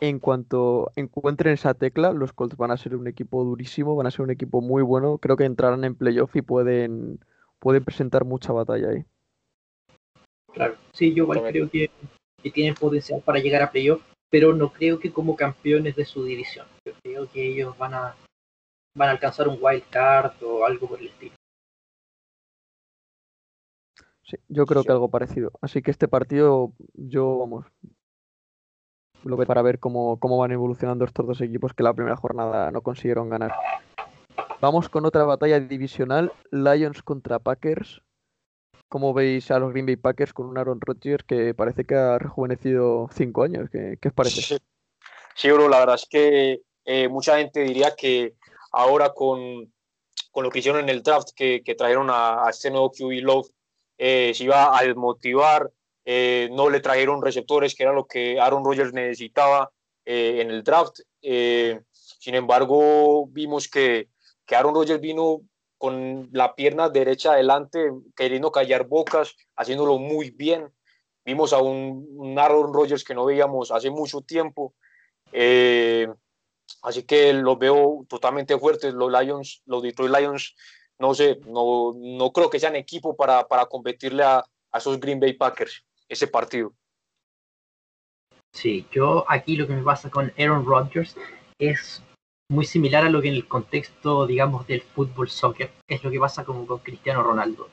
en cuanto encuentren esa tecla, los Colts van a ser un equipo durísimo, van a ser un equipo muy bueno. Creo que entrarán en playoff y pueden, pueden presentar mucha batalla ahí. Claro, sí, yo igual creo que, que tienen potencial para llegar a playoff, pero no creo que como campeones de su división. Yo creo que ellos van a, van a alcanzar un wild card o algo por el estilo yo creo que algo parecido. Así que este partido, yo, vamos, lo veo para ver cómo, cómo van evolucionando estos dos equipos que la primera jornada no consiguieron ganar. Vamos con otra batalla divisional, Lions contra Packers. ¿Cómo veis a los Green Bay Packers con un Aaron Rodgers que parece que ha rejuvenecido cinco años? ¿Qué, qué os parece? Sí, bro, la verdad es que eh, mucha gente diría que ahora con, con, lo que hicieron en el draft, que, que trajeron a, a, este nuevo QB Love, eh, se iba a desmotivar, eh, no le trajeron receptores, que era lo que Aaron Rodgers necesitaba eh, en el draft. sin embargo, vimos que, que Aaron Rodgers vino con la pierna derecha adelante, queriendo callar bocas, haciéndolo muy bien. Vimos a un, Aaron Rodgers que no veíamos hace mucho tiempo. así que los veo totalmente fuertes. Los Lions, los Detroit Lions no sé, no, no creo que sean equipo para, para competirle a, a, esos Green Bay Packers ese partido. Sí, yo aquí lo que me pasa con Aaron Rodgers es muy similar a lo que en el contexto, digamos, del fútbol soccer, es lo que pasa como con Cristiano Ronaldo.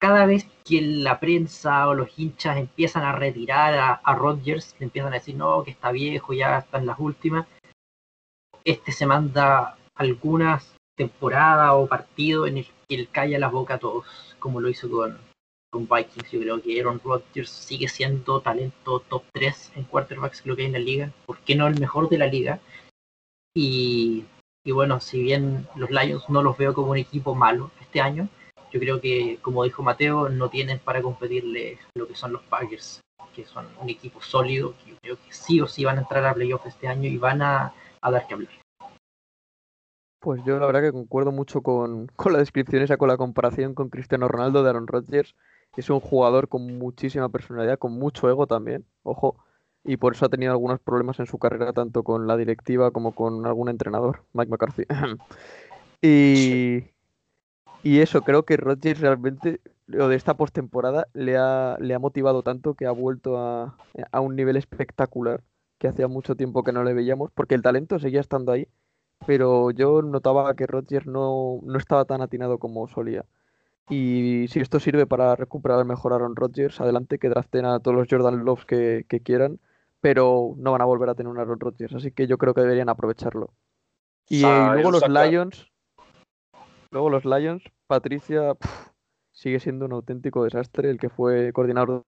Cada vez que la prensa o los hinchas empiezan a retirar a, a Rodgers, le empiezan a decir, no, que está viejo, ya está en las últimas, este se manda algunas temporada o partido en el que él calla la boca a todos, como lo hizo con, con Vikings. Yo creo que Aaron Rodgers sigue siendo talento top 3 en quarterbacks lo que hay en la liga, ¿por qué no el mejor de la liga? Y, bueno, si bien los Lions no los veo como un equipo malo este año, yo creo que, como dijo Mateo, no tienen para competirle lo que son los Packers, que son un equipo sólido, que yo creo que sí o sí van a entrar a playoffs este año y van a, a dar que hablar. Pues yo la verdad que concuerdo mucho con, con la descripción esa, con la comparación con Cristiano Ronaldo de Aaron Rodgers. Es un jugador con muchísima personalidad, con mucho ego también, ojo, y por eso ha tenido algunos problemas en su carrera, tanto con la directiva como con algún entrenador, Mike McCarthy. y, y eso, creo que Rodgers realmente, lo de esta postemporada, le ha, le ha motivado tanto que ha vuelto a, a un nivel espectacular que hacía mucho tiempo que no le veíamos, porque el talento seguía estando ahí pero yo notaba que Rodgers no, no estaba tan atinado como solía. Y si esto sirve para recuperar mejor a Aaron Rodgers, adelante que draften a todos los Jordan Loves que, quieran, pero no van a volver a tener un Aaron Rodgers, así que yo creo que deberían aprovecharlo. Y, luego los Lions, luego los Lions, Patricia, sigue siendo un auténtico desastre el que fue coordinador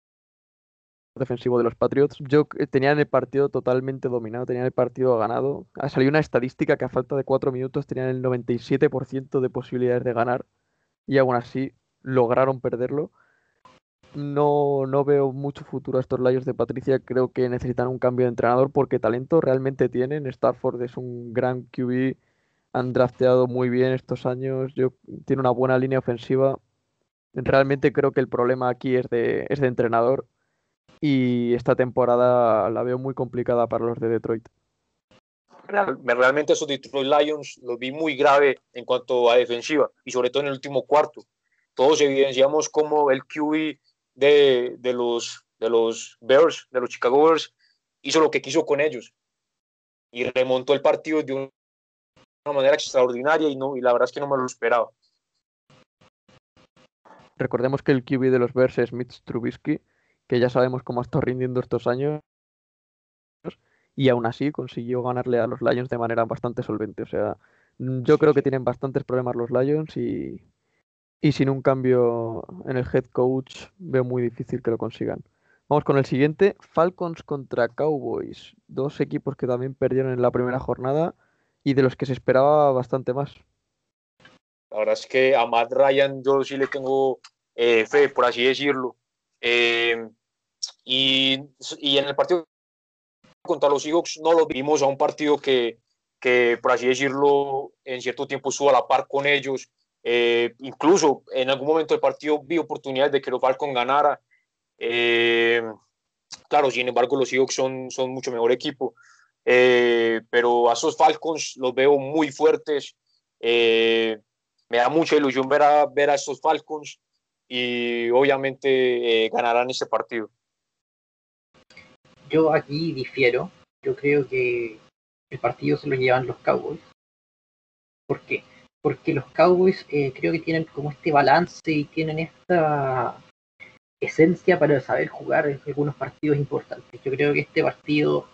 defensivo de los Patriots. Yo tenían el partido totalmente dominado, tenían el partido ganado. Ha salido una estadística que a falta de cuatro minutos tenían el 97% de posibilidades de ganar y aún así lograron perderlo. No, no veo mucho futuro a estos Lions de Patricia. Creo que necesitan un cambio de entrenador porque talento realmente tienen. Stafford es un gran QB. Han drafteado muy bien estos años. Yo, tiene una buena línea ofensiva. Realmente creo que el problema aquí es de, es de entrenador y esta temporada la veo muy complicada para los de Detroit. realmente esos Detroit Lions los vi muy grave en cuanto a defensiva y sobre todo en el último cuarto. Todos evidenciamos como el QB de, de, los, de los Bears, de los Chicago Bears, hizo lo que quiso con ellos y remontó el partido de una manera extraordinaria y, no, y la verdad es que no me lo esperaba. Recordemos que el QB de los Bears es Mitch Trubisky, que ya sabemos cómo está rindiendo estos años, y aún así consiguió ganarle a los Lions de manera bastante solvente. O sea, yo creo que tienen bastantes problemas los Lions y, y sin un cambio en el head coach veo muy difícil que lo consigan. Vamos con el siguiente, Falcons contra Cowboys, dos equipos que también perdieron en la primera jornada y de los que se esperaba bastante más. La verdad es que a Matt Ryan yo sí le tengo eh, fe, por así decirlo. Eh, y, y, en el partido contra los Seahawks no lo vimos a un partido que, que, por así decirlo, en cierto tiempo estuvo a la par con ellos. Eh, incluso en algún momento del partido vi oportunidades de que los Falcons ganara. Eh, claro, sin embargo, los Seahawks son, son mucho mejor equipo. pero a esos Falcons los veo muy fuertes. me da mucha ilusión ver a, ver a estos Falcons y obviamente ganarán ese partido yo aquí difiero. Yo creo que el partido se lo llevan los Cowboys. ¿Por qué? Porque los Cowboys eh, creo que tienen como este balance y tienen esta esencia para saber jugar en algunos partidos importantes. Yo creo que este partido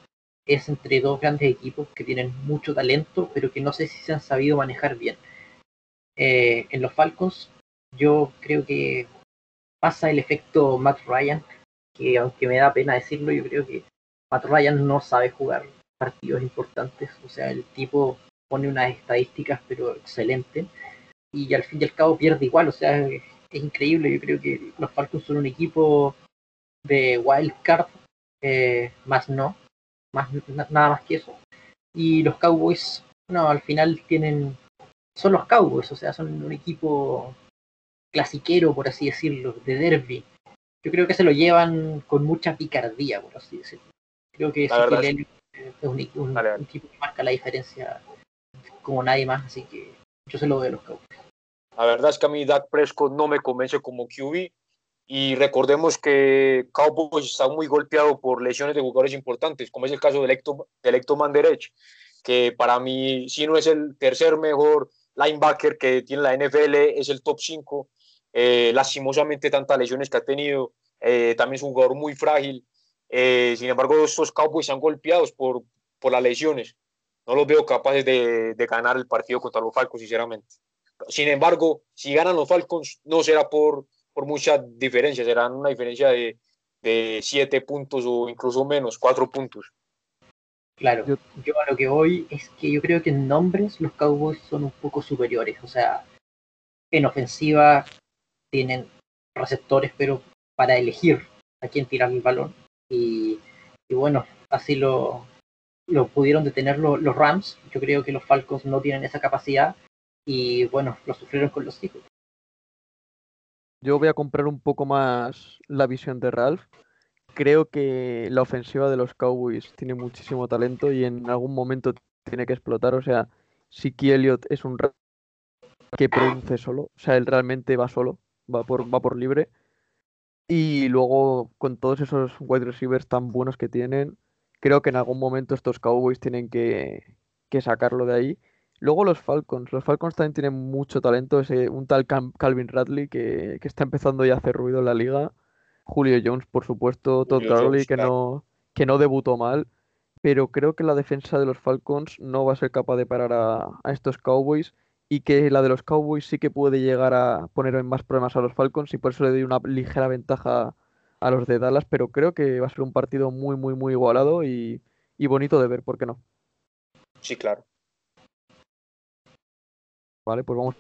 es entre dos grandes equipos que tienen mucho talento, pero que no sé si se han sabido manejar bien. Eh, en los Falcons, yo creo que pasa el efecto Matt Ryan, que aunque me da pena decirlo, yo creo que Matt Ryan no sabe jugar partidos importantes. O sea, el tipo pone unas estadísticas, pero excelente. Y al fin y al cabo pierde igual. O sea, es, increíble. Yo creo que los Falcons son un equipo de wild card, eh, más no, más nada más que eso. Y los Cowboys, no, al final tienen, son los Cowboys, o sea, son un equipo clasiquero, por así decirlo, de derby yo creo que se lo llevan con mucha picardía, por así decirlo. Creo que es un, equipo que marca la diferencia como nadie más, así que yo se lo doy a los Cowboys. La verdad es que a mí Dak Prescott no me convence como QB y recordemos que Cowboys está muy golpeado por lesiones de jugadores importantes, como es el caso de Electo, de Manderech, que para mí si no es el tercer mejor linebacker que tiene la NFL, es el top 5 eh, lastimosamente tantas lesiones que ha tenido, eh, también es un jugador muy frágil, eh, sin embargo estos Cowboys están golpeados por, por las lesiones, no los veo capaces de, de, ganar el partido contra los Falcons, sinceramente. Sin embargo, si ganan los Falcons, no será por, por mucha diferencia, será una diferencia de, de siete puntos o incluso menos, cuatro puntos. Claro, yo, yo, a lo que voy es que yo creo que en nombres los Cowboys son un poco superiores. O sea, en ofensiva tienen receptores, pero para elegir a quién tirar el balón. Y, bueno, así lo, lo pudieron detener los, Rams. Yo creo que los Falcons no tienen esa capacidad y bueno, lo sufrieron con los hijos. Yo voy a comprar un poco más la visión de Ralph. Creo que la ofensiva de los Cowboys tiene muchísimo talento y en algún momento tiene que explotar. O sea, Siki Elliott es un que produce solo. O sea, él realmente va solo va por, va por libre. Y luego, con todos esos wide receivers tan buenos que tienen, creo que en algún momento estos Cowboys tienen que, que sacarlo de ahí. Luego los Falcons. Los Falcons también tienen mucho talento. Ese, un tal Calvin Radley que, que, está empezando ya a hacer ruido en la liga. Julio Jones, por supuesto. Todd Gurley, que no, que no debutó mal. Pero creo que la defensa de los Falcons no va a ser capaz de parar a, a estos Cowboys y que la de los Cowboys sí que puede llegar a poner en más problemas a los Falcons y por eso le doy una ligera ventaja a los de Dallas, pero creo que va a ser un partido muy, muy, muy igualado y, y bonito de ver, ¿por qué no? Sí, claro. Vale, pues vamos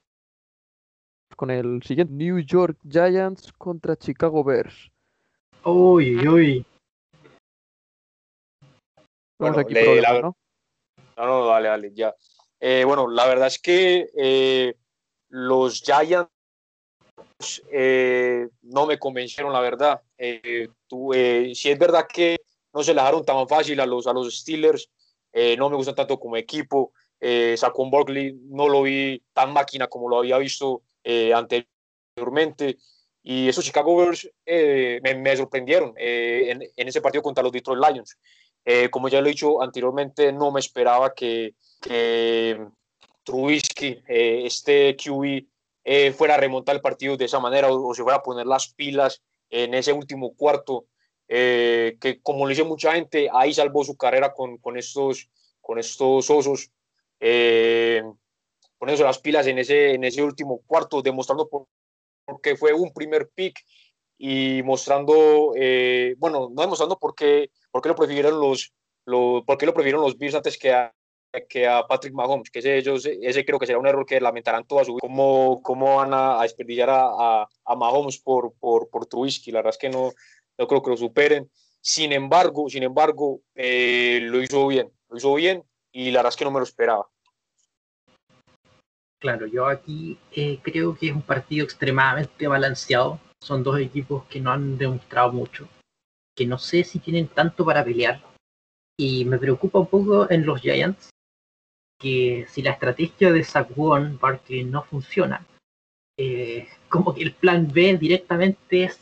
con el siguiente. New York Giants contra Chicago Bears. Uy, uy. Vamos Bueno, aquí le- problemas, la- ¿no? No, no, dale, dale, ya. Eh, bueno, la verdad es que eh, los Giants eh, no me convencieron, la verdad. Eh, tú, eh, si es verdad que no se la dejaron tan fácil a los, a los Steelers, eh, no me gustan tanto como equipo. Eh, Saquon Barkley no lo vi tan máquina como lo había visto eh, anteriormente. Y esos Chicago Bears eh, me, sorprendieron eh, en, ese partido contra los Detroit Lions. Como ya lo he dicho anteriormente, no me esperaba que, que Trubisky, este QB, fuera a remontar el partido de esa manera o, o se fuera a poner las pilas en ese último cuarto, eh, que como lo dice mucha gente, ahí salvó su carrera con, con, estos, con estos osos, eh, poniéndose las pilas en ese, en ese último cuarto, demostrando por, por qué fue un primer pick y mostrando, eh, bueno, no demostrando por qué, por qué lo prefirieron los, los, por qué lo prefirieron los Bills antes que a, que a Patrick Mahomes, que ese, ellos, ese creo que será un error que lamentarán toda su vida. ¿Cómo, cómo van a, a desperdiciar a, a, a, Mahomes por, por, por Trubisky? La verdad es que no, no creo que lo superen. Sin embargo, sin embargo, eh, lo hizo bien, lo hizo bien y la verdad es que no me lo esperaba. Claro, yo aquí eh, creo que es un partido extremadamente balanceado. Son dos equipos que no han demostrado mucho, que no sé si tienen tanto para pelear. Y me preocupa un poco en los Giants que si la estrategia de Saquon Barkley no funciona, eh, como que el plan B directamente es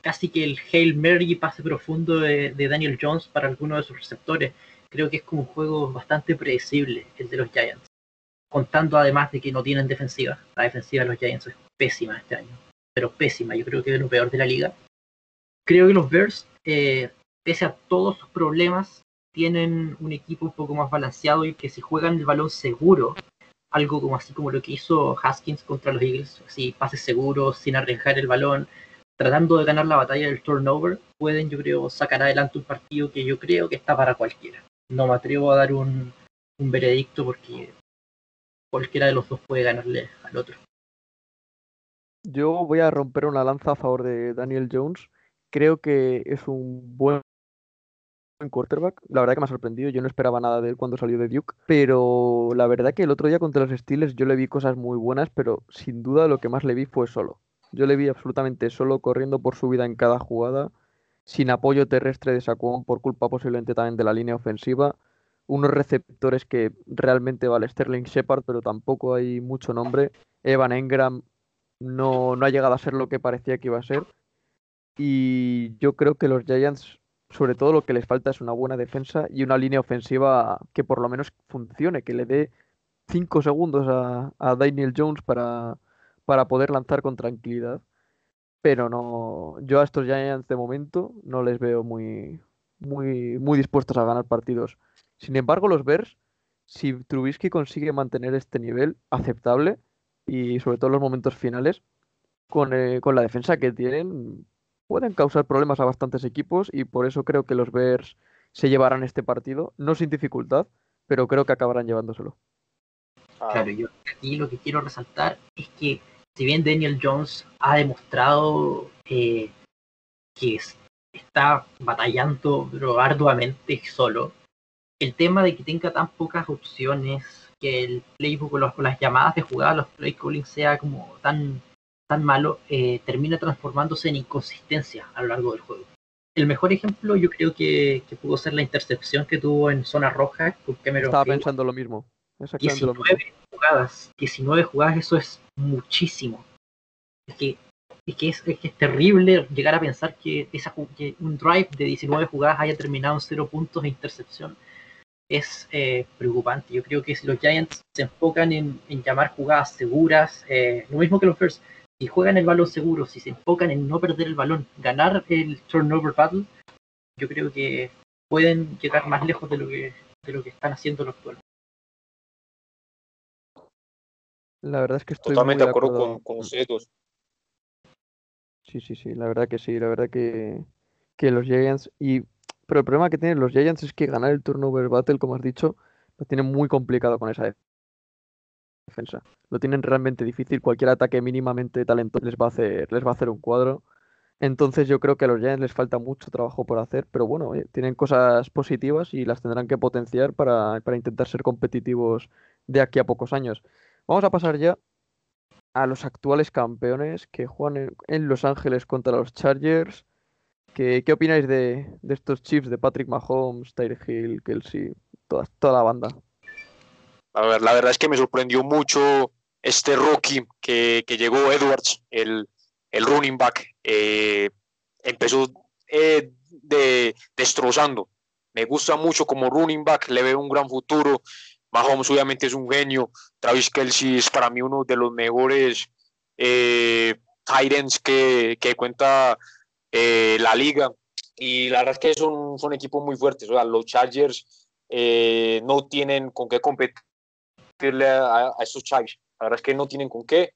casi que el Hail Mary pase profundo de, de Daniel Jones para alguno de sus receptores. Creo que es como un juego bastante predecible el de los Giants contando además de que no tienen defensiva. La defensiva de los Giants es pésima este año, pero pésima, yo creo que es lo peor de la liga. Creo que los Bears, eh, pese a todos sus problemas, tienen un equipo un poco más balanceado y que si juegan el balón seguro, algo como así como lo que hizo Haskins contra los Eagles, así pases seguros, sin arriesgar el balón, tratando de ganar la batalla del turnover, pueden yo creo sacar adelante un partido que yo creo que está para cualquiera. No me atrevo a dar un, un veredicto porque cualquiera de los dos puede ganarle al otro. Yo voy a romper una lanza a favor de Daniel Jones. Creo que es un buen quarterback. La verdad que me ha sorprendido. Yo no esperaba nada de él cuando salió de Duke. Pero la verdad que el otro día contra los Steelers yo le vi cosas muy buenas, pero sin duda lo que más le vi fue solo. Yo le vi absolutamente solo, corriendo por su vida en cada jugada, sin apoyo terrestre de Saquon por culpa posiblemente también de la línea ofensiva unos receptores que realmente vale Sterling Shepard, pero tampoco hay mucho nombre. Evan Engram no, no ha llegado a ser lo que parecía que iba a ser. Y yo creo que los Giants, sobre todo lo que les falta es una buena defensa y una línea ofensiva que por lo menos funcione, que le dé 5 segundos a, a, Daniel Jones para, para poder lanzar con tranquilidad. Pero no, yo a estos Giants de momento no les veo muy, muy, muy dispuestos a ganar partidos. Sin embargo, los Bears, si Trubisky consigue mantener este nivel aceptable y sobre todo en los momentos finales, con, eh, con, la defensa que tienen, pueden causar problemas a bastantes equipos y por eso creo que los Bears se llevarán este partido, no sin dificultad, pero creo que acabarán llevándoselo. Claro, yo aquí lo que quiero resaltar es que si bien Daniel Jones ha demostrado eh, que es, está batallando pero arduamente solo, el tema de que tenga tan pocas opciones, que el playbook los, con las llamadas de jugada, los play calling sea como tan, tan malo, eh, termina transformándose en inconsistencia a lo largo del juego. El mejor ejemplo yo creo que, que pudo ser la intercepción que tuvo en zona roja con Cameron Estaba Field. pensando lo mismo. Exactamente 19 lo mismo. jugadas, 19 jugadas, eso es muchísimo. Es que es que es, es, que es terrible llegar a pensar que, esa, que un drive de 19 jugadas haya terminado en 0 puntos e intercepción es eh, preocupante. Yo creo que si los Giants se enfocan en, en llamar jugadas seguras, eh, lo mismo que los Bears, si juegan el balón seguro, si se enfocan en no perder el balón, ganar el turnover battle, yo creo que pueden llegar más lejos de lo que, de lo que están haciendo los actuales. La verdad es que estoy Totalmente muy de acuerdo, acuerdo. con, con ustedes dos. Sí, sí, sí, la verdad que sí, la verdad que, que los Giants y pero el problema que tienen los Giants es que ganar el turnover battle, como has dicho, lo tienen muy complicado con esa defensa. Lo tienen realmente difícil, cualquier ataque mínimamente talentoso les va a hacer, les va a hacer un cuadro. Entonces yo creo que a los Giants les falta mucho trabajo por hacer, pero bueno, oye, tienen cosas positivas y las tendrán que potenciar para, para intentar ser competitivos de aquí a pocos años. Vamos a pasar ya a los actuales campeones que juegan en, Los Ángeles contra los Chargers. ¿Qué, qué opináis de, de estos Chiefs de Patrick Mahomes, Tyreek Hill, Kelsey, toda, toda la banda? La verdad es que me sorprendió mucho este rookie que, que llegó Edwards, el, el running back. eh, empezó eh, de, destrozando. Me gusta mucho como running back, le veo un gran futuro. Mahomes obviamente es un genio. Travis Kelsey es para mí uno de los mejores eh, ends que, que cuenta eh, la liga. Y la verdad es que son, son equipos muy fuertes. O sea, los Chargers eh, no tienen con qué competirle a, a estos Chargers. La verdad es que no tienen con qué.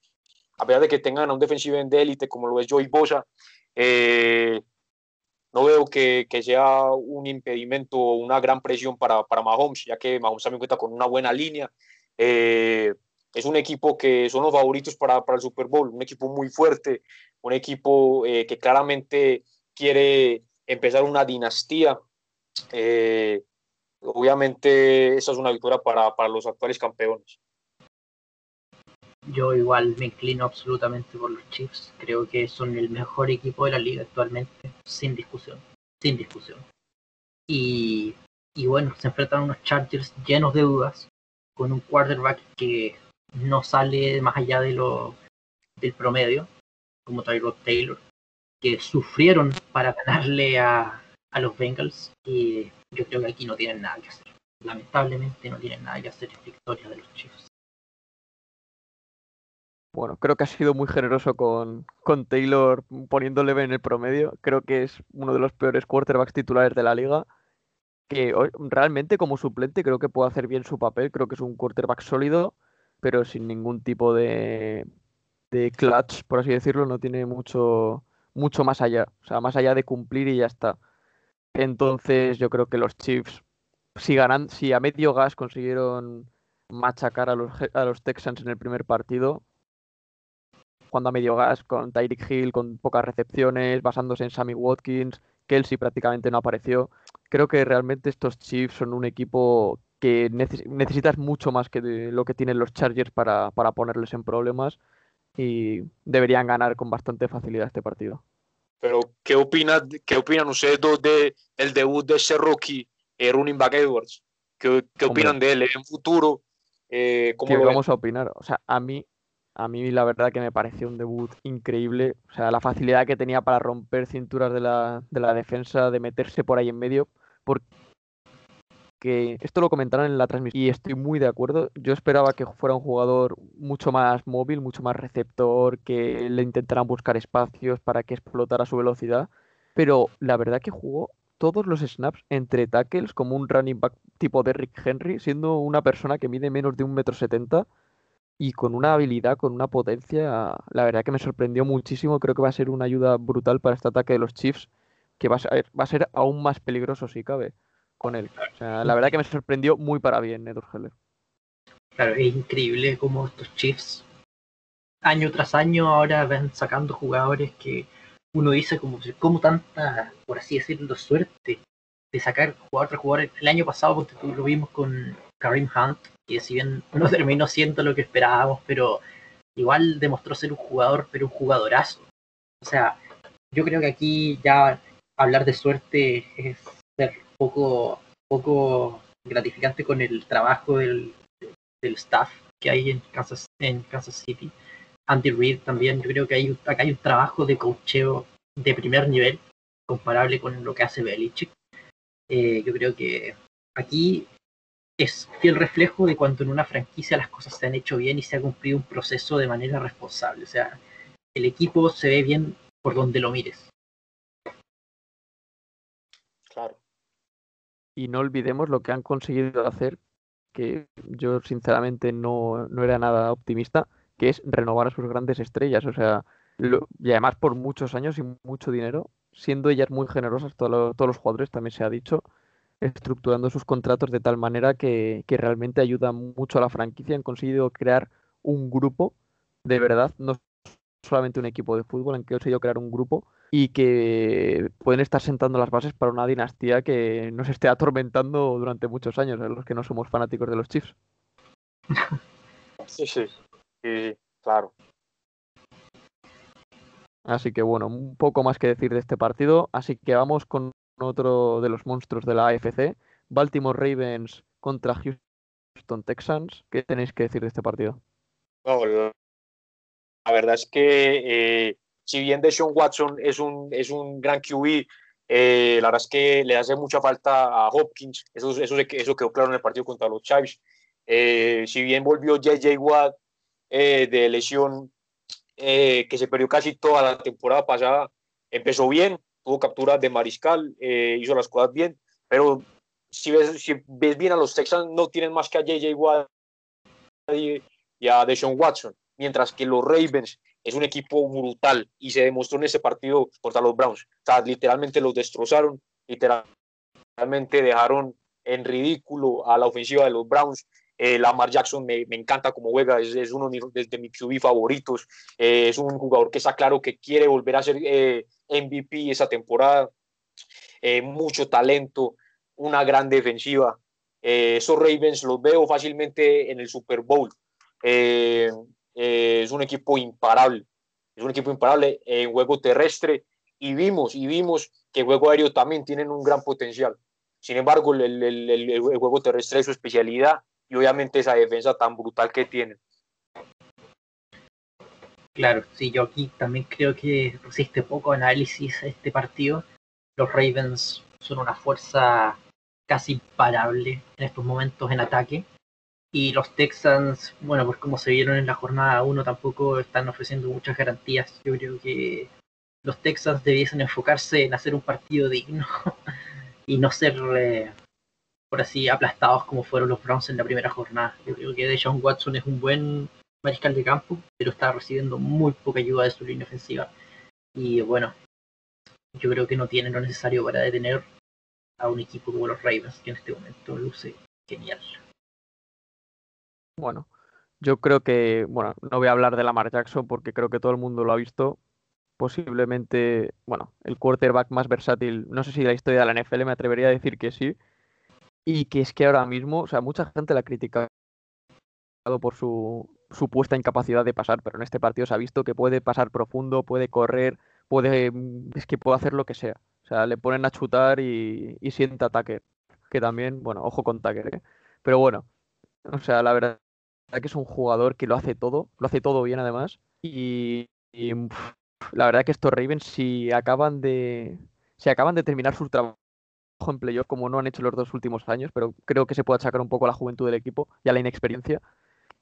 A pesar de que tengan a un defensivo de élite como lo es Joey Bosa, eh, no veo que, que, sea un impedimento o una gran presión para, para Mahomes, ya que Mahomes también cuenta con una buena línea. Eh, es un equipo que son los favoritos para, para, el Super Bowl, un equipo muy fuerte, un equipo eh, que claramente quiere empezar una dinastía. Eh, obviamente, esa es una victoria para, para los actuales campeones. Yo igual me inclino absolutamente por los Chiefs. Creo que son el mejor equipo de la liga actualmente, sin discusión. Sin discusión. Y, y bueno, se enfrentan a unos Chargers llenos de dudas, con un quarterback que no sale más allá de lo, del promedio, como Tyrod Taylor, que sufrieron para ganarle a, a los Bengals. Y yo creo que aquí no tienen nada que hacer. Lamentablemente no tienen nada que hacer en victoria de los Chiefs. Bueno, creo que ha sido muy generoso con, con Taylor poniéndole en el promedio. Creo que es uno de los peores quarterbacks titulares de la liga. Que realmente como suplente creo que puede hacer bien su papel. Creo que es un quarterback sólido, pero sin ningún tipo de, de clutch, por así decirlo. No tiene mucho, mucho más allá. O sea, más allá de cumplir y ya está. Entonces yo creo que los Chiefs, si ganan, si a medio gas consiguieron machacar a los, a los Texans en el primer partido, cuando a medio gas, con Tyreek Hill, con pocas recepciones, basándose en Sammy Watkins, Kelsey prácticamente no apareció. Creo que realmente estos Chiefs son un equipo que neces necesitas mucho más que lo que tienen los Chargers para, para, ponerles en problemas y deberían ganar con bastante facilidad este partido. Pero, ¿qué, opina, qué opinan ustedes dos de, del debut de ese rookie, eh, running back Edwards? ¿Qué, qué opinan Hombre, de él en futuro? Eh, ¿Qué vamos a opinar? O sea, a mí a mí la verdad que me pareció un debut increíble. O sea, la facilidad que tenía para romper cinturas de la, de la defensa, de meterse por ahí en medio. Porque esto lo comentaron en la transmisión y estoy muy de acuerdo. Yo esperaba que fuera un jugador mucho más móvil, mucho más receptor, que le intentaran buscar espacios para que explotara su velocidad. Pero la verdad que jugó todos los snaps entre tackles como un running back tipo de Rick Henry, siendo una persona que mide menos de un metro setenta y con una habilidad, con una potencia, la verdad que me sorprendió muchísimo. Creo que va a ser una ayuda brutal para este ataque de los Chiefs, que va a ser aún más peligroso si cabe con él. La verdad que me sorprendió muy para bien, Edward Heller. Claro, es increíble cómo estos Chiefs, año tras año, ahora van sacando jugadores que uno dice como, como tanta, por así decirlo, suerte de sacar jugador tras jugador. El año pasado lo vimos con Kareem Hunt, que si bien no terminó siendo lo que esperábamos, pero igual demostró ser un jugador, pero un jugadorazo. O sea, yo creo que aquí ya hablar de suerte es poco, poco gratificante con el trabajo del, del staff que hay en Kansas, en Kansas City. Andy Reid también, yo creo que hay, acá hay un trabajo de cocheo de primer nivel, comparable con lo que hace Belichick. Eh, yo creo que aquí es fiel reflejo de cuando en una franquicia las cosas se han hecho bien y se ha cumplido un proceso de manera responsable. O sea, el equipo se ve bien por donde lo mires. Claro. Y no olvidemos lo que han conseguido hacer que yo sinceramente no, no era nada optimista, que es renovar a sus grandes estrellas. O sea, y además por muchos años y mucho dinero, siendo ellas muy generosas, todos los jugadores también se ha dicho, estructurando sus contratos de tal manera que, que realmente ayuda mucho a la franquicia. Han conseguido crear un grupo de verdad, no solamente un equipo de fútbol, han conseguido crear un grupo y que pueden estar sentando las bases para una dinastía que nos esté atormentando durante muchos años, a los que no somos fanáticos de los Chiefs. Sí, sí, sí, claro. Así que bueno, un poco más que decir de este partido. Así que vamos con otro de los monstruos de la AFC, Baltimore Ravens contra Houston Texans. ¿Qué tenéis que decir de este partido? la, verdad es que eh, si bien Deshaun Watson es un, es un gran QB, eh, la verdad es que le hace mucha falta a Hopkins. Eso, eso, eso quedó claro en el partido contra los Chiefs. Eh, si bien volvió JJ Watt de lesión que se perdió casi toda la temporada pasada, empezó bien, tuvo capturas de mariscal, eh, hizo las cosas bien, pero si ves, si ves bien a los Texans no tienen más que a JJ Watt y, a Deshaun Watson, mientras que los Ravens es un equipo brutal y se demostró en ese partido contra los Browns. O sea, literalmente los destrozaron, literalmente dejaron en ridículo a la ofensiva de los Browns. Eh, Lamar Jackson me, encanta como juega, es, uno de, mis favoritos. Eh, es un jugador que está claro que quiere volver a ser eh, MVP esa temporada. Eh, mucho talento, una gran defensiva. esos Ravens los veo fácilmente en el Super Bowl. Es un equipo imparable. Es un equipo imparable en juego terrestre y vimos, y vimos que en juego aéreo también tienen un gran potencial. Sin embargo, el, el, el, juego terrestre es su especialidad y obviamente esa defensa tan brutal que tienen. Claro, sí, yo aquí también creo que resiste poco análisis este partido. Los Ravens son una fuerza casi imparable en estos momentos en ataque. Y los Texans, bueno, pues como se vieron en la jornada 1, tampoco están ofreciendo muchas garantías. Yo creo que los Texans debiesen enfocarse en hacer un partido digno y no ser eh, por así aplastados como fueron los Browns en la primera jornada. Yo creo que Deshaun Watson es un buen mariscal de campo, pero está recibiendo muy poca ayuda de su línea ofensiva. Y bueno, yo creo que no tiene lo necesario para detener a un equipo como los Ravens, que en este momento luce genial. Bueno, yo creo que, bueno, no voy a hablar de Lamar Jackson porque creo que todo el mundo lo ha visto. Posiblemente, bueno, el quarterback más versátil, no sé si la historia de la NFL, me atrevería a decir que sí, y que es que ahora mismo, o sea, mucha gente la ha criticado por su supuesta incapacidad de pasar, pero en este partido se ha visto que puede pasar profundo, puede correr, puede mm, es que puede hacer lo que sea. O sea, le ponen a chutar y, y sienta Tucker, que también, bueno, ojo con Tucker, ¿eh? Pero bueno, o sea, la verdad que es un jugador que lo hace todo, lo hace todo bien además, y, y la verdad que estos Ravens si acaban de si acaban de terminar su trabajo en playoff como no han hecho los dos últimos años, pero creo que se puede achacar un poco a la juventud del equipo y a la inexperiencia.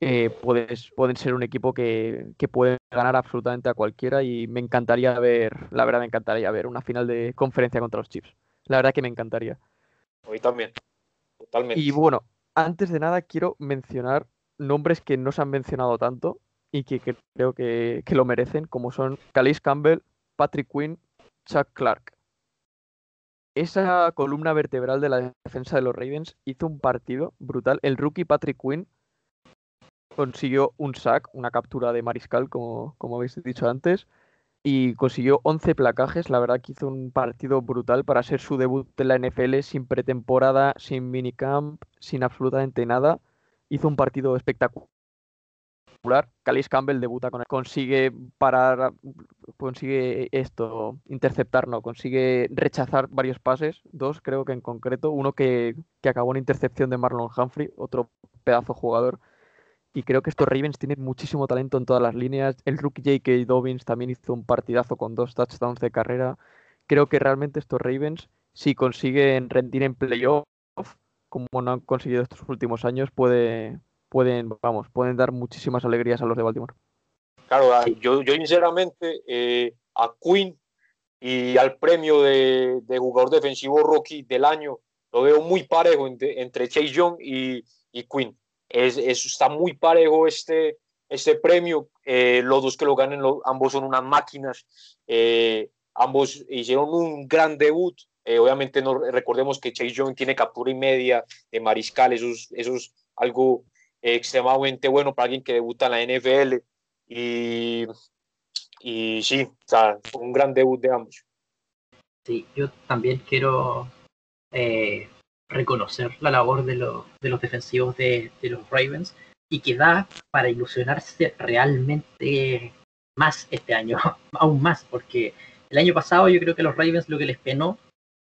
Eh, puedes, pueden ser un equipo que, que, puede ganar absolutamente a cualquiera y me encantaría ver, la verdad me encantaría ver una final de conferencia contra los Chiefs. La verdad que me encantaría. Hoy también, totalmente. Y bueno, antes de nada quiero mencionar nombres que no se han mencionado tanto y que, creo que, que, lo merecen, como son Calais Campbell, Patrick Quinn, Chuck Clark esa columna vertebral de la defensa de los Ravens hizo un partido brutal. El rookie Patrick Quinn consiguió un sack, una captura de mariscal, como, como habéis dicho antes, y consiguió 11 placajes. La verdad que hizo un partido brutal para ser su debut en la NFL sin pretemporada, sin minicamp, sin absolutamente nada. Hizo un partido espectacular Calais Campbell debuta con él, consigue parar, consigue esto, interceptar, no, consigue rechazar varios pases, dos creo que en concreto, uno que, que acabó en intercepción de Marlon Humphrey, otro pedazo jugador. Y creo que estos Ravens tienen muchísimo talento en todas las líneas. El rookie J.K. Dobbins también hizo un partidazo con dos touchdowns de carrera. Creo que realmente estos Ravens, si consiguen rendir en playoff, como no han conseguido estos últimos años, puede, pueden, vamos, pueden dar muchísimas alegrías a los de Baltimore. Claro, yo, yo sinceramente eh, a Quinn y al premio de, de, jugador defensivo rookie del año lo veo muy parejo entre, entre Chase Young y, y Quinn. Es, está muy parejo este, este premio. Eh, los dos que lo ganen, ambos son unas máquinas. Eh, ambos hicieron un gran debut. Eh, obviamente no recordemos que Chase Young tiene captura y media de mariscal. Eso es, eso es algo extremadamente bueno para alguien que debuta en la NFL. Y, y sí, o sea, un gran debut de ambos. Sí, yo también quiero reconocer la labor de, de los defensivos de, los Ravens y que da para ilusionarse realmente más este año, aún más, porque el año pasado yo creo que los Ravens lo que les penó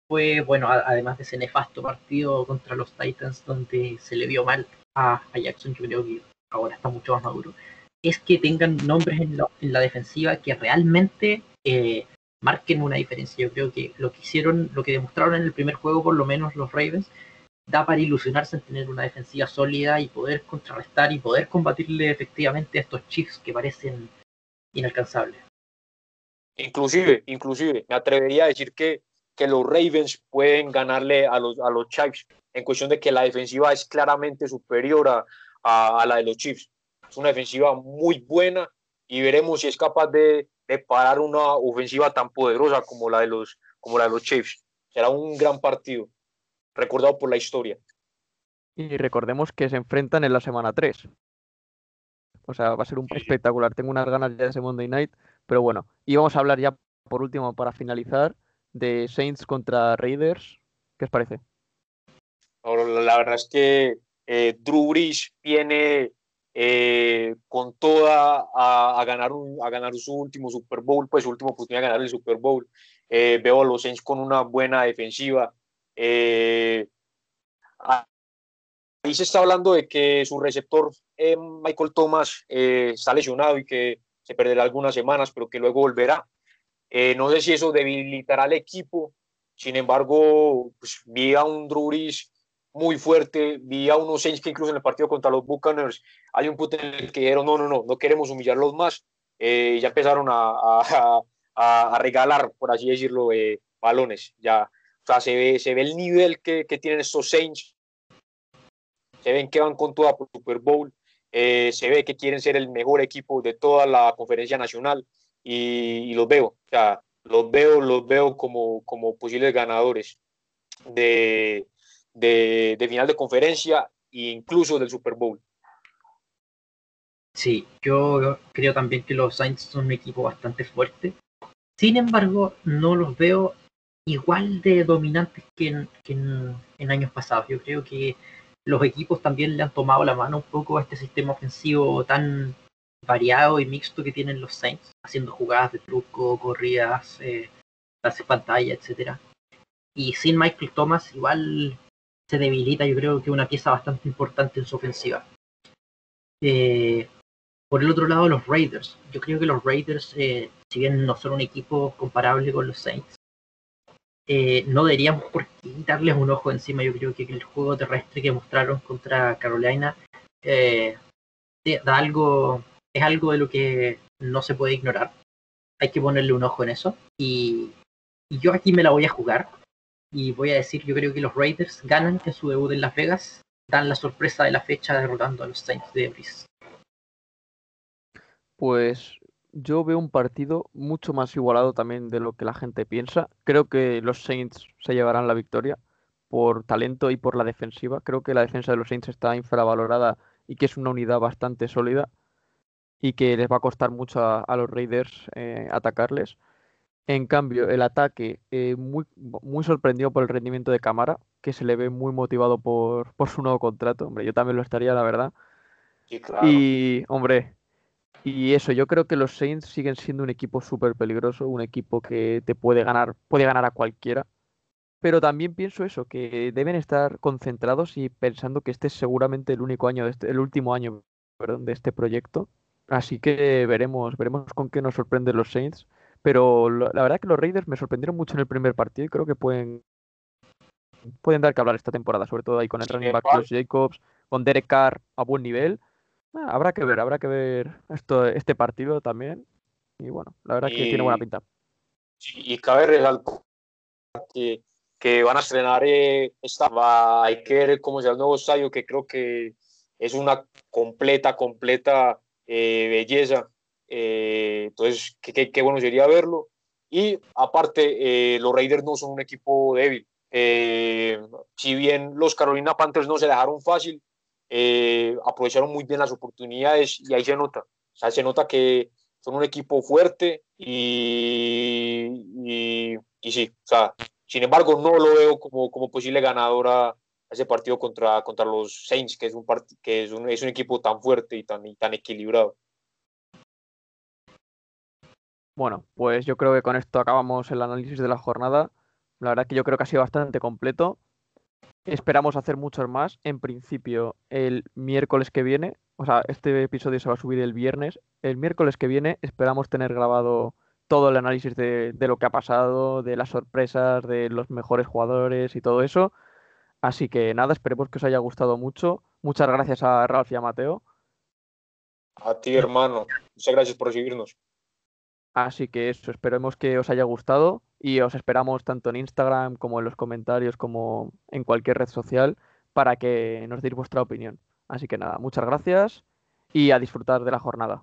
fue, bueno, además de ese nefasto partido contra los Titans donde se le vio mal a, Jackson, yo creo que ahora está mucho más maduro, es que tengan nombres en, en la defensiva que realmente eh, marquen una diferencia. Yo creo que lo que hicieron, lo que demostraron en el primer juego, por lo menos los Ravens, da para ilusionarse en tener una defensiva sólida y poder contrarrestar y poder combatirle efectivamente a estos Chiefs que parecen inalcanzables. Inclusive, inclusive, me atrevería a decir que, que los Ravens pueden ganarle a los, a los Chiefs en cuestión de que la defensiva es claramente superior a, a, la de los Chiefs. Es una defensiva muy buena y veremos si es capaz de, de, parar una ofensiva tan poderosa como la de los, como la de los Chiefs. Será un gran partido recordado por la historia. Y recordemos que se enfrentan en la semana 3. O sea, va a ser un espectacular. Tengo unas ganas ya de ese Monday Night. Pero bueno, y vamos a hablar ya por último para finalizar de Saints contra Raiders. ¿Qué os parece? La verdad es que eh, Drew Brees viene eh, con toda a, ganar a ganar su último Super Bowl, pues su última oportunidad de ganar el Super Bowl. Eh, veo a los Saints con una buena defensiva. Eh, ahí se está hablando de que su receptor eh, Michael Thomas eh, está lesionado y que se perderá algunas semanas, pero que luego volverá. no sé si eso debilitará al equipo. Sin embargo, pues, vi a un Druris muy fuerte, vi a unos Saints que incluso en el partido contra los Buccaneers hay un punto en el que dijeron, no, no, no, no queremos humillarlos más. ya empezaron a, a, a, regalar, por así decirlo, balones. Ya o sea, se ve, se ve el nivel que, que tienen estos Saints. Se ven que van con toda por Super Bowl. Eh, se ve que quieren ser el mejor equipo de toda la conferencia nacional y, los veo, o sea, los veo, los veo como, como posibles ganadores de, de, de, final de conferencia e incluso del Super Bowl. Sí, yo creo también que los Saints son un equipo bastante fuerte. Sin embargo, no los veo igual de dominantes que, en, años pasados. Yo creo que los equipos también le han tomado la mano un poco a este sistema ofensivo tan variado y mixto que tienen los Saints, haciendo jugadas de truco, corridas, eh, pantalla, etcétera. Y sin Michael Thomas igual se debilita, yo creo que una pieza bastante importante en su ofensiva. Eh, por el otro lado, los Raiders. Yo creo que los Raiders, eh, si bien no son un equipo comparable con los Saints, eh, no deberíamos por qué darles un ojo encima. Yo creo que el juego terrestre que mostraron contra Carolina eh, da algo, es algo de lo que no se puede ignorar. Hay que ponerle un ojo en eso. Y, yo aquí me la voy a jugar. Y voy a decir, yo creo que los Raiders ganan en su debut en Las Vegas. Dan la sorpresa de la fecha derrotando a los Saints de Breeze. Pues yo veo un partido mucho más igualado también de lo que la gente piensa. Creo que los Saints se llevarán la victoria por talento y por la defensiva. Creo que la defensa de los Saints está infravalorada y que es una unidad bastante sólida y que les va a costar mucho a, los Raiders eh, atacarles. En cambio, el ataque, eh, muy, muy sorprendido por el rendimiento de Cámara, que se le ve muy motivado por, por su nuevo contrato. Hombre, yo también lo estaría, la verdad. Y, hombre, y eso, yo creo que los Saints siguen siendo un equipo súper peligroso, un equipo que te puede ganar, puede ganar a cualquiera. Pero también pienso eso, que deben estar concentrados y pensando que este es seguramente el único año, de este, el último año, perdón, de este proyecto. Así que veremos, veremos con qué nos sorprenden los Saints. Pero la verdad que los Raiders me sorprendieron mucho en el primer partido y creo que pueden, pueden dar que hablar esta temporada, sobre todo ahí con el running back Jacobs, con Derek Carr a buen nivel Ah, habrá que ver, habrá que ver esto, este partido también. Y bueno, la verdad que tiene buena pinta. Y cabe resaltar que, que van a estrenar eh, esta Iker, como sea el nuevo estadio, que creo que es una completa, completa eh, belleza. Eh, entonces, qué, qué, bueno sería verlo. Y aparte, los Raiders no son un equipo débil. si bien los Carolina Panthers no se dejaron fácil, aprovecharon muy bien las oportunidades y ahí se nota. O sea, se nota que son un equipo fuerte y, y, sí, o sea, sin embargo, no lo veo como, como posible ganadora a ese partido contra, contra los Saints, que es un, que es un, es un equipo tan fuerte y tan, y tan equilibrado. Bueno, pues yo creo que con esto acabamos el análisis de la jornada. La verdad que yo creo que ha sido bastante completo. Esperamos hacer muchos más. En principio, el miércoles que viene, o sea, este episodio se va a subir el viernes. El miércoles que viene esperamos tener grabado todo el análisis de, lo que ha pasado, de las sorpresas, de los mejores jugadores y todo eso. Así que nada, esperemos que os haya gustado mucho. Muchas gracias a Ralph y a Mateo. A ti, hermano. Muchas gracias por recibirnos. Así que eso, esperemos que os haya gustado y os esperamos tanto en Instagram como en los comentarios como en cualquier red social para que nos deis vuestra opinión. Así que nada, muchas gracias y a disfrutar de la jornada.